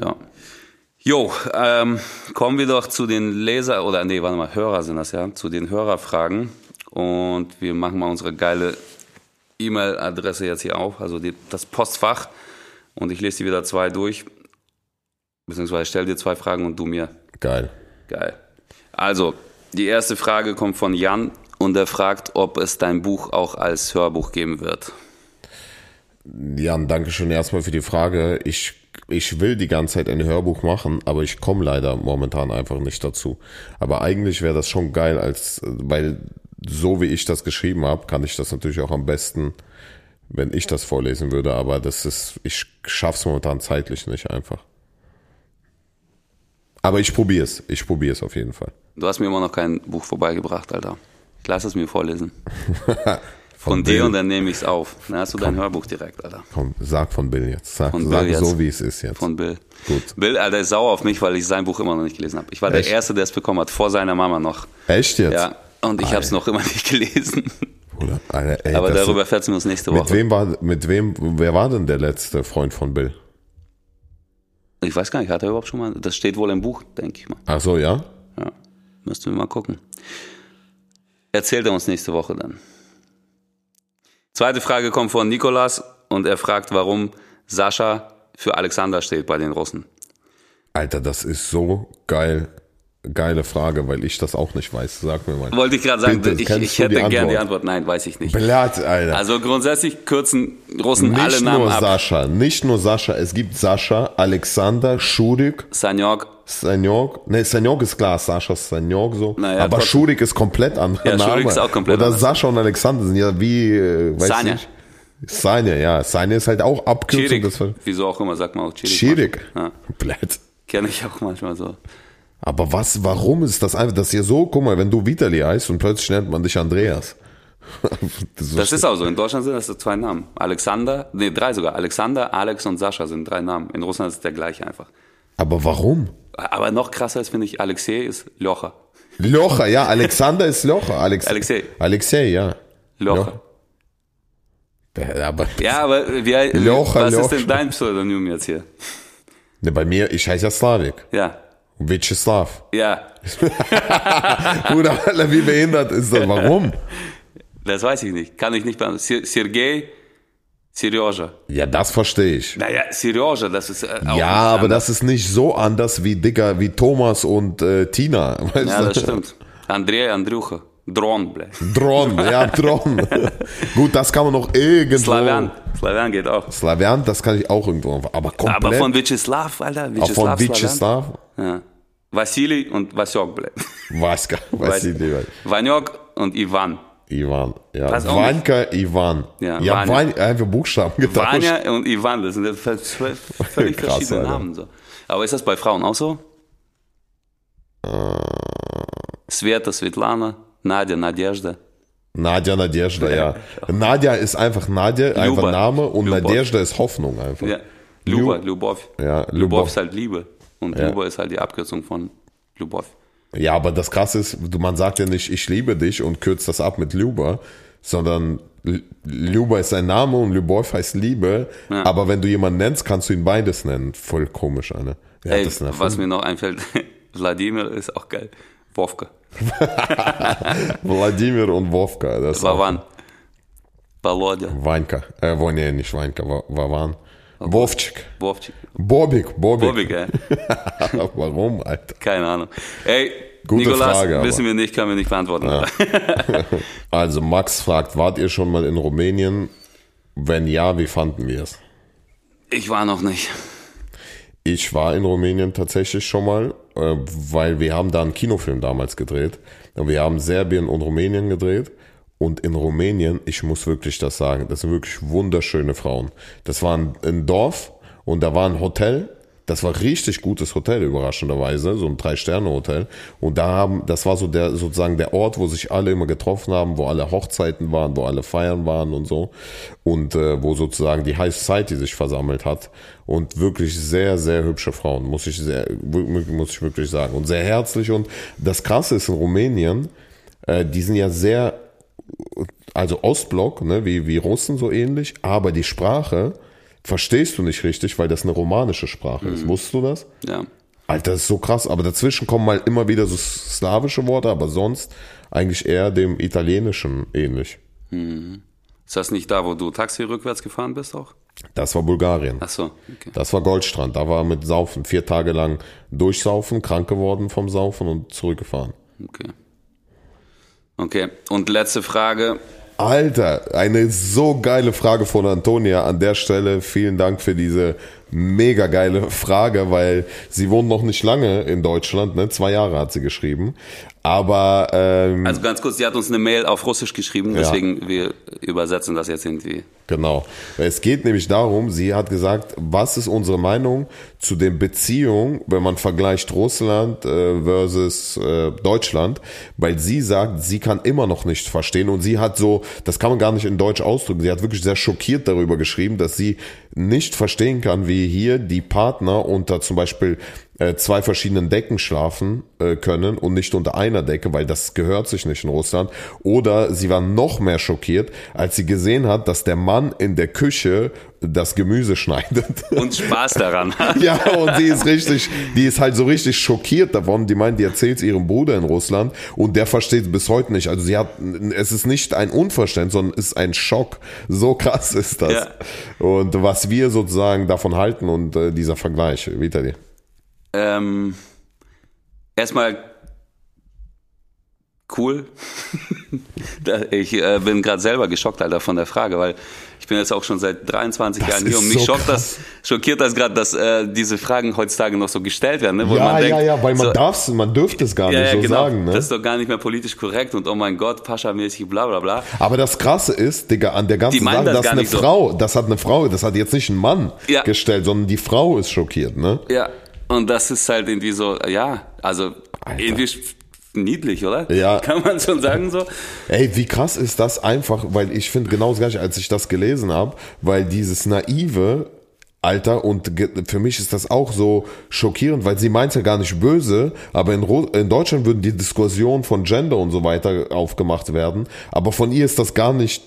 Ja. Jo, ähm, kommen wir doch zu den Leser, oder nee, warte mal, Hörer sind das ja, zu den Hörerfragen. Und wir machen mal unsere geile E-Mail-Adresse jetzt hier auf, also die, das Postfach. Und ich lese die wieder zwei durch. Beziehungsweise ich stelle dir zwei Fragen und du mir. Geil. Geil. Also, die erste Frage kommt von Jan und er fragt, ob es dein Buch auch als Hörbuch geben wird. Jan, danke schön erstmal für die Frage. Ich ich will die ganze Zeit ein Hörbuch machen, aber ich komme leider momentan einfach nicht dazu. Aber eigentlich wäre das schon geil, als weil so wie ich das geschrieben habe, kann ich das natürlich auch am besten, wenn ich das vorlesen würde. Aber das ist, ich schaff's momentan zeitlich nicht einfach. Aber ich probiere es. Ich probiere es auf jeden Fall. Du hast mir immer noch kein Buch vorbeigebracht, Alter. lass es mir vorlesen. Von, dir Bill. und dann nehme ich es auf. Dann hast du dein Hörbuch direkt, Alter. Komm, sag von Bill jetzt. Sag, von sag jetzt. so, wie es ist jetzt. Von Bill. Gut. Bill, Alter, ist sauer auf mich, weil ich sein Buch immer noch nicht gelesen habe. Ich war Echt? der Erste, der es bekommen hat, vor seiner Mama noch. Echt jetzt? Ja, und ich habe es noch immer nicht gelesen. Bruder, Alter, ey, Aber darüber erfährst wir uns nächste Woche. Mit wem war, mit wem, wer war denn der letzte Freund von Bill? Ich weiß gar nicht, hat er überhaupt schon mal, das steht wohl im Buch, denke ich mal. Ach so, ja? Ja, müssten wir mal gucken. Erzählt er uns nächste Woche dann. Zweite Frage kommt von Nikolas und er fragt, warum Sascha für Alexander steht bei den Russen. Alter, das ist so geil. Geile Frage, weil ich das auch nicht weiß. Sag mir mal. Wollte ich gerade sagen, Bitte, ich, ich hätte gerne die Antwort. Nein, weiß ich nicht. Blatt, Alter. Also grundsätzlich kürzen Russen nicht alle Namen ab. Nicht nur Sascha, nicht nur Sascha. Es gibt Sascha, Alexander, Schurik, Sanyok, Sanyok, ne, Sanyok ist klar, Sascha Sanyok so. Naja, aber trotzdem. Schurik ist komplett anderer ja, Name. Schurik ist auch komplett Oder anders. Sascha und Alexander sind ja wie, äh, weiß Sanja. ich. Sanja, ja. Sanja ist halt auch Abkürzung. Das Wieso auch immer sagt man auch Chirik. Chirik. Ja. Blöd. Kenne ich auch manchmal so. Aber was, warum ist das einfach, das hier so, guck mal, wenn du Vitali heißt und plötzlich nennt man dich Andreas. das, ist, das ist auch so. In Deutschland sind das so zwei Namen. Alexander, nee, drei sogar. Alexander, Alex und Sascha sind drei Namen. In Russland ist es der gleiche einfach. Aber warum? Aber noch krasser ist, finde ich, Alexei ist Locher. Locher, ja, Alexander ist Locher. Alex Alexei. Alexei, ja. Locher. Aber ja, aber wie, Locher, was Locher. ist denn dein Pseudonym jetzt hier? Ne, bei mir, ich heiße ja Slavik. Ja. Vyacheslav. Ja. Bruder, wie behindert ist das? Warum? Das weiß ich nicht. Kann ich nicht beantworten. Sergei Serioja. Ja, das verstehe ich. Naja, Serioja, das ist. Äh, ja, aber anders. das ist nicht so anders wie Digga, wie Thomas und äh, Tina. Weißt ja, das stimmt. Andrei, Andrucha. Dron, ble. Dron, ja, Dron. Gut, das kann man noch irgendwo. Slavian. Slavian geht auch. Slavian, das kann ich auch irgendwo. Aber komplett. Aber von Vyacheslav, Alter. Vyacheslav, von Vyacheslav? Ja. Vasili und Vasjok bleibt. Vaska, Vasili. Vanjok und Ivan. Ivan, ja. Was Vanka, Ivan. Ja, ja Vanya. Van, einfach Buchstaben getauscht. Vanya und Ivan, das sind völlig, völlig verschiedene Alter. Namen. So. Aber ist das bei Frauen auch so? Äh. Sveta, Svetlana, Nadja, Nadjezda. Nadja, Nadjezda, ja. Nadja ist einfach Nadja, einfach Name und Ljubov. Nadjezda ist Hoffnung einfach. Ja. Luba, Ljubov. Ja, Ljubov. Ljubov ist halt Liebe. Und Ja. Luba ist halt die Abkürzung von Lubov. Ja, aber das Krasse ist, man sagt ja nicht, ich liebe dich und kürzt das ab mit Luba, sondern Luba ist sein Name und Lubov heißt Liebe. Ja. Aber wenn du jemanden nennst, kannst du ihn beides nennen. Voll komisch, hat Ey, was mir noch einfällt, Wladimir ist auch geil. Wovka. Wladimir und Wovka. Das auch- Vavan. Volodya. Weinka. Äh, wo, nee, nicht Weinka, Wa- Wovchik. Wovchik. Bobik, Bobik. Bobik, ey. Warum, Alter? Keine Ahnung. Ey, Gute Nikolas, Frage, wissen wir nicht, können wir nicht beantworten. Also Max fragt, wart ihr schon mal in Rumänien? Wenn ja, wie fanden wir es? Ich war noch nicht. Ich war in Rumänien tatsächlich schon mal, äh, weil wir haben da einen Kinofilm damals gedreht. Wir haben Serbien und Rumänien gedreht. Und in Rumänien, ich muss wirklich das sagen, das sind wirklich wunderschöne Frauen. Das war ein, ein Dorf und da war ein Hotel. Das war richtig gutes Hotel, überraschenderweise, so ein Drei-Sterne-Hotel. Und da haben, das war so der, sozusagen der Ort, wo sich alle immer getroffen haben, wo alle Hochzeiten waren, wo alle Feiern waren und so. Und äh, wo sozusagen die High Society sich versammelt hat. Und wirklich sehr, sehr hübsche Frauen, muss ich sehr, muss ich wirklich sagen. Und sehr herzlich. Und das Krasse ist in Rumänien, äh, die sind ja sehr also Ostblock, ne, wie, wie Russen so ähnlich, aber die Sprache verstehst du nicht richtig, weil das eine romanische Sprache ist. Wusstest du das? Ja. Alter, das ist so krass, aber dazwischen kommen mal immer wieder so slawische Worte, aber sonst eigentlich eher dem Italienischen ähnlich. Ist das nicht da, wo du Taxi rückwärts gefahren bist auch? Das war Bulgarien. Ach so, okay. Das war Goldstrand. Da war mit Saufen. Vier Tage lang durchsaufen, krank geworden vom Saufen und zurückgefahren. Okay. Okay. Und letzte Frage. Alter, eine so geile Frage von Antonia. An der Stelle vielen Dank für diese mega geile Frage, weil sie wohnt noch nicht lange in Deutschland, ne? Zwei Jahre hat sie geschrieben. Aber ähm, Also ganz kurz, sie hat uns eine Mail auf Russisch geschrieben, deswegen wir übersetzen das jetzt irgendwie. Genau. Es geht nämlich darum, sie hat gesagt, was ist unsere Meinung zu den Beziehungen, wenn man vergleicht Russland äh, versus äh, Deutschland, weil sie sagt, sie kann immer noch nicht verstehen und sie hat so, das kann man gar nicht in Deutsch ausdrücken, sie hat wirklich sehr schockiert darüber geschrieben, dass sie nicht verstehen kann, wie hier die Partner unter zum Beispiel äh, zwei verschiedenen Decken schlafen äh, können und nicht unter einer Decke, weil das gehört sich nicht in Russland. Oder sie war noch mehr schockiert, als sie gesehen hat, dass der Mann in der Küche das Gemüse schneidet. Und Spaß daran hat. Ja, und die ist richtig, die ist halt so richtig schockiert davon. Die meint, die erzählt ihrem Bruder in Russland und der versteht es bis heute nicht. Also sie hat, es ist nicht ein Unverständnis, sondern es ist ein Schock. So krass ist das. Ja. Und was wir sozusagen davon halten und äh, dieser Vergleich, Vitali. Ähm, erstmal cool. Ich äh, bin gerade selber geschockt, Alter, von der Frage, weil ich bin jetzt auch schon seit 23 Das Jahren hier und mich so schockt das, schockiert das gerade, dass äh, diese Fragen heutzutage noch so gestellt werden, ne? wo Ja, man denkt, ja, ja, weil man so, darf's, man dürfte es gar ja, nicht ja, so genau, sagen. Ne? das ist doch gar nicht mehr politisch korrekt und oh mein Gott, Pascha-mäßig, bla bla bla. Aber das Krasse ist, Digga, an der ganzen Sache, das dass eine nicht so. Frau, das hat eine Frau, das hat jetzt nicht ein Mann Ja. gestellt, sondern die Frau ist schockiert, ne? Ja, und das ist halt irgendwie so, ja, also Alter. irgendwie niedlich, oder? Ja. Kann man schon sagen so? Ey, wie krass ist das einfach, weil ich finde genau das gleiche, als ich das gelesen habe, weil dieses naive Alter und für mich ist das auch so schockierend, weil sie meint ja gar nicht böse, aber in, Ru in Deutschland würden die Diskussionen von Gender und so weiter aufgemacht werden, aber von ihr ist das gar nicht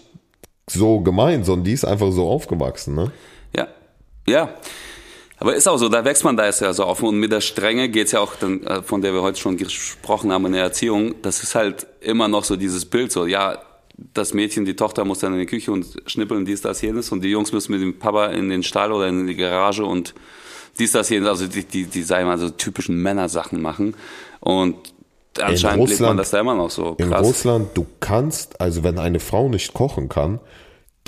so gemeint, sondern die ist einfach so aufgewachsen, ne? Ja, ja. Aber ist auch so, da wächst man da ist ja so auf. Und mit der Strenge geht's ja auch, dann, äh, von der wir heute schon gesprochen haben in der Erziehung, das ist halt immer noch so dieses Bild, so, ja, das Mädchen, die Tochter muss dann in die Küche und schnippeln, dies, das, jenes. Und die Jungs müssen mit dem Papa in den Stall oder in die Garage und dies, das, jenes. Also die, die, die sagen mal so typischen Männersachen machen. Und anscheinend lebt man Russland- das da immer noch so In krass. Russland, du kannst, also wenn eine Frau nicht kochen kann,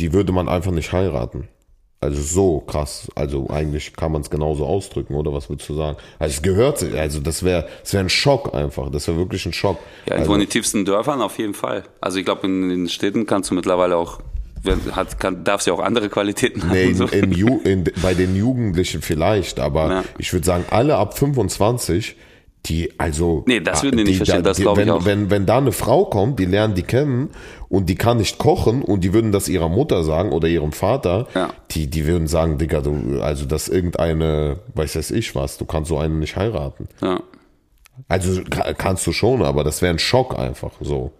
die würde man einfach nicht heiraten. Also so krass. Also eigentlich kann man es genauso ausdrücken, oder was würdest du sagen? Also es gehört, also das wäre, das wäre ein Schock einfach. Das wäre wirklich ein Schock. Ja, irgendwo also, in den tiefsten Dörfern auf jeden Fall. Also ich glaube, in den Städten kannst du mittlerweile auch hat, kann, darf ja auch andere Qualitäten haben. Nee, in, in, in, bei den Jugendlichen vielleicht, aber ja. ich würde sagen, alle ab 25 die, also. Nee, das würden die nicht verstehen, das glaube ich auch. Wenn, wenn da eine Frau kommt, die lernen die kennen und die kann nicht kochen und die würden das ihrer Mutter sagen oder ihrem Vater, ja. die, die würden sagen, Digga, du, also das irgendeine, weiß weiß ich was, du kannst so einen nicht heiraten. Ja. Also kannst du schon, aber das wäre ein Schock einfach so.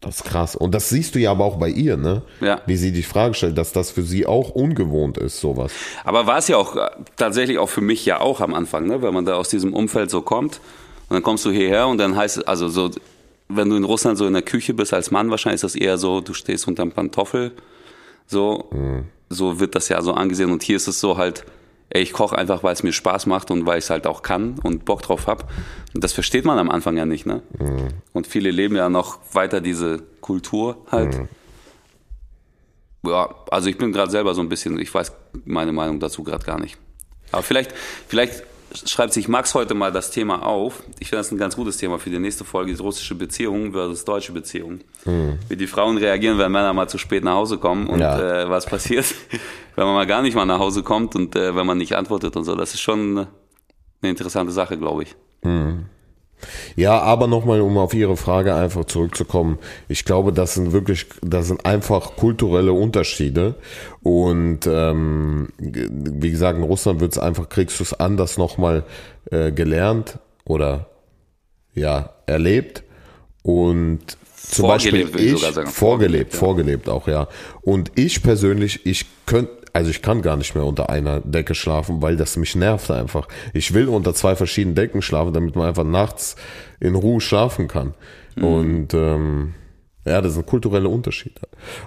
Das ist krass. Und das siehst du ja aber auch bei ihr, ne? Ja. Wie sie die Frage stellt, dass das für sie auch ungewohnt ist, sowas. Aber war es ja auch äh, tatsächlich auch für mich ja auch am Anfang, ne? Wenn man da aus diesem Umfeld so kommt und dann kommst du hierher und dann heißt es, also so, wenn du in Russland so in der Küche bist als Mann, wahrscheinlich ist das eher so, du stehst unterm Pantoffel. So, mhm. so wird das ja so angesehen. Und hier ist es so halt, ey, ich koche einfach, weil es mir Spaß macht und weil ich es halt auch kann und Bock drauf hab. Und das versteht man am Anfang ja nicht, ne? Mhm. Und viele leben ja noch weiter diese Kultur halt. Mhm. Ja, also ich bin gerade selber so ein bisschen, ich weiß meine Meinung dazu gerade gar nicht. Aber vielleicht, vielleicht schreibt sich Max heute mal das Thema auf. Ich finde das ein ganz gutes Thema für die nächste Folge, die russische Beziehung versus deutsche Beziehung. Mhm. Wie die Frauen reagieren, wenn Männer mal zu spät nach Hause kommen und ja. äh, was passiert, wenn man mal gar nicht mal nach Hause kommt und äh, wenn man nicht antwortet und so. Das ist schon eine interessante Sache, glaube ich. Mhm. Ja, aber nochmal, um auf Ihre Frage einfach zurückzukommen. Ich glaube, das sind wirklich, das sind einfach kulturelle Unterschiede. Und ähm, wie gesagt, in Russland wird es einfach, kriegst du es anders nochmal äh, gelernt oder ja, erlebt. Und zum vorgelebt, Beispiel ich, ich vorgelebt, ja. vorgelebt auch, ja. Und ich persönlich, ich könnte, also ich kann gar nicht mehr unter einer Decke schlafen, weil das mich nervt einfach. Ich will unter zwei verschiedenen Decken schlafen, damit man einfach nachts in Ruhe schlafen kann. Mhm. Und ähm, ja, das ist ein kultureller Unterschied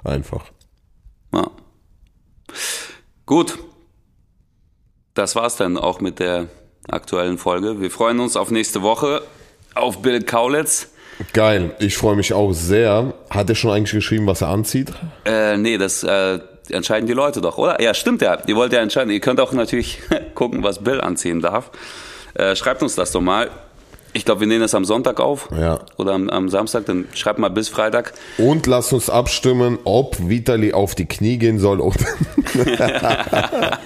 einfach. Ja. Gut. Das war's dann auch mit der aktuellen Folge. Wir freuen uns auf nächste Woche auf Bill Kaulitz. Geil, ich freue mich auch sehr. Hat er schon eigentlich geschrieben, was er anzieht? Äh, nee, das äh, entscheiden die Leute doch, oder? Ja, stimmt ja. Ihr wollt ja entscheiden. Ihr könnt auch natürlich gucken, was Bill anziehen darf. Äh, schreibt uns das doch mal. Ich glaube, wir nehmen das am Sonntag auf. Ja. Oder am, am, Samstag, dann schreibt mal bis Freitag. Und lasst uns abstimmen, ob Vitali auf die Knie gehen soll oder,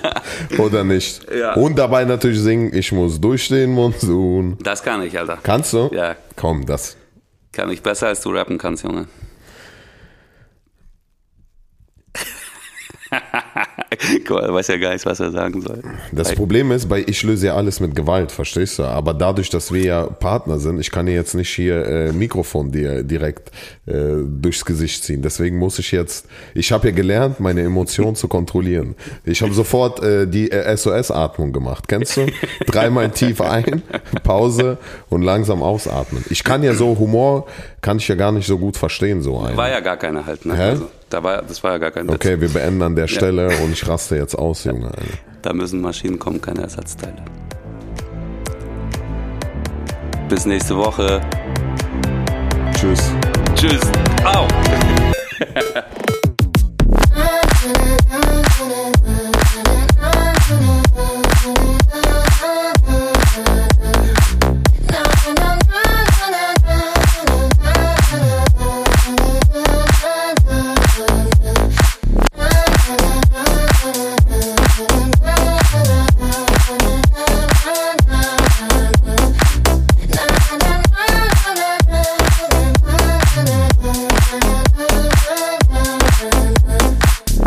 oder nicht. Ja. Und dabei natürlich singen, ich muss durchstehen, Monsun. Das kann ich, Alter. Kannst du? Ja. Komm, das. Kann ich besser, als du rappen kannst, Junge. Guck mal, weiß ja gar nicht, was er sagen soll. Das Problem ist, bei ich löse ja alles mit Gewalt, verstehst du? Aber dadurch, dass wir ja Partner sind, ich kann dir jetzt nicht hier äh, Mikrofon dir direkt äh, durchs Gesicht ziehen. Deswegen muss ich jetzt, ich habe ja gelernt, meine Emotionen zu kontrollieren. Ich habe sofort äh, die äh, SOS-Atmung gemacht. Kennst du? Dreimal tief ein, Pause und langsam ausatmen. Ich kann ja so Humor, kann ich ja gar nicht so gut verstehen, so ein. War ja gar keine halt, ne? Hä? Also. Da war, das war ja gar kein Witz. Okay, wir beenden an der Stelle ja. und ich raste jetzt aus, Junge. Alter. Da müssen Maschinen kommen, keine Ersatzteile. Bis nächste Woche. Tschüss. Tschüss. Au.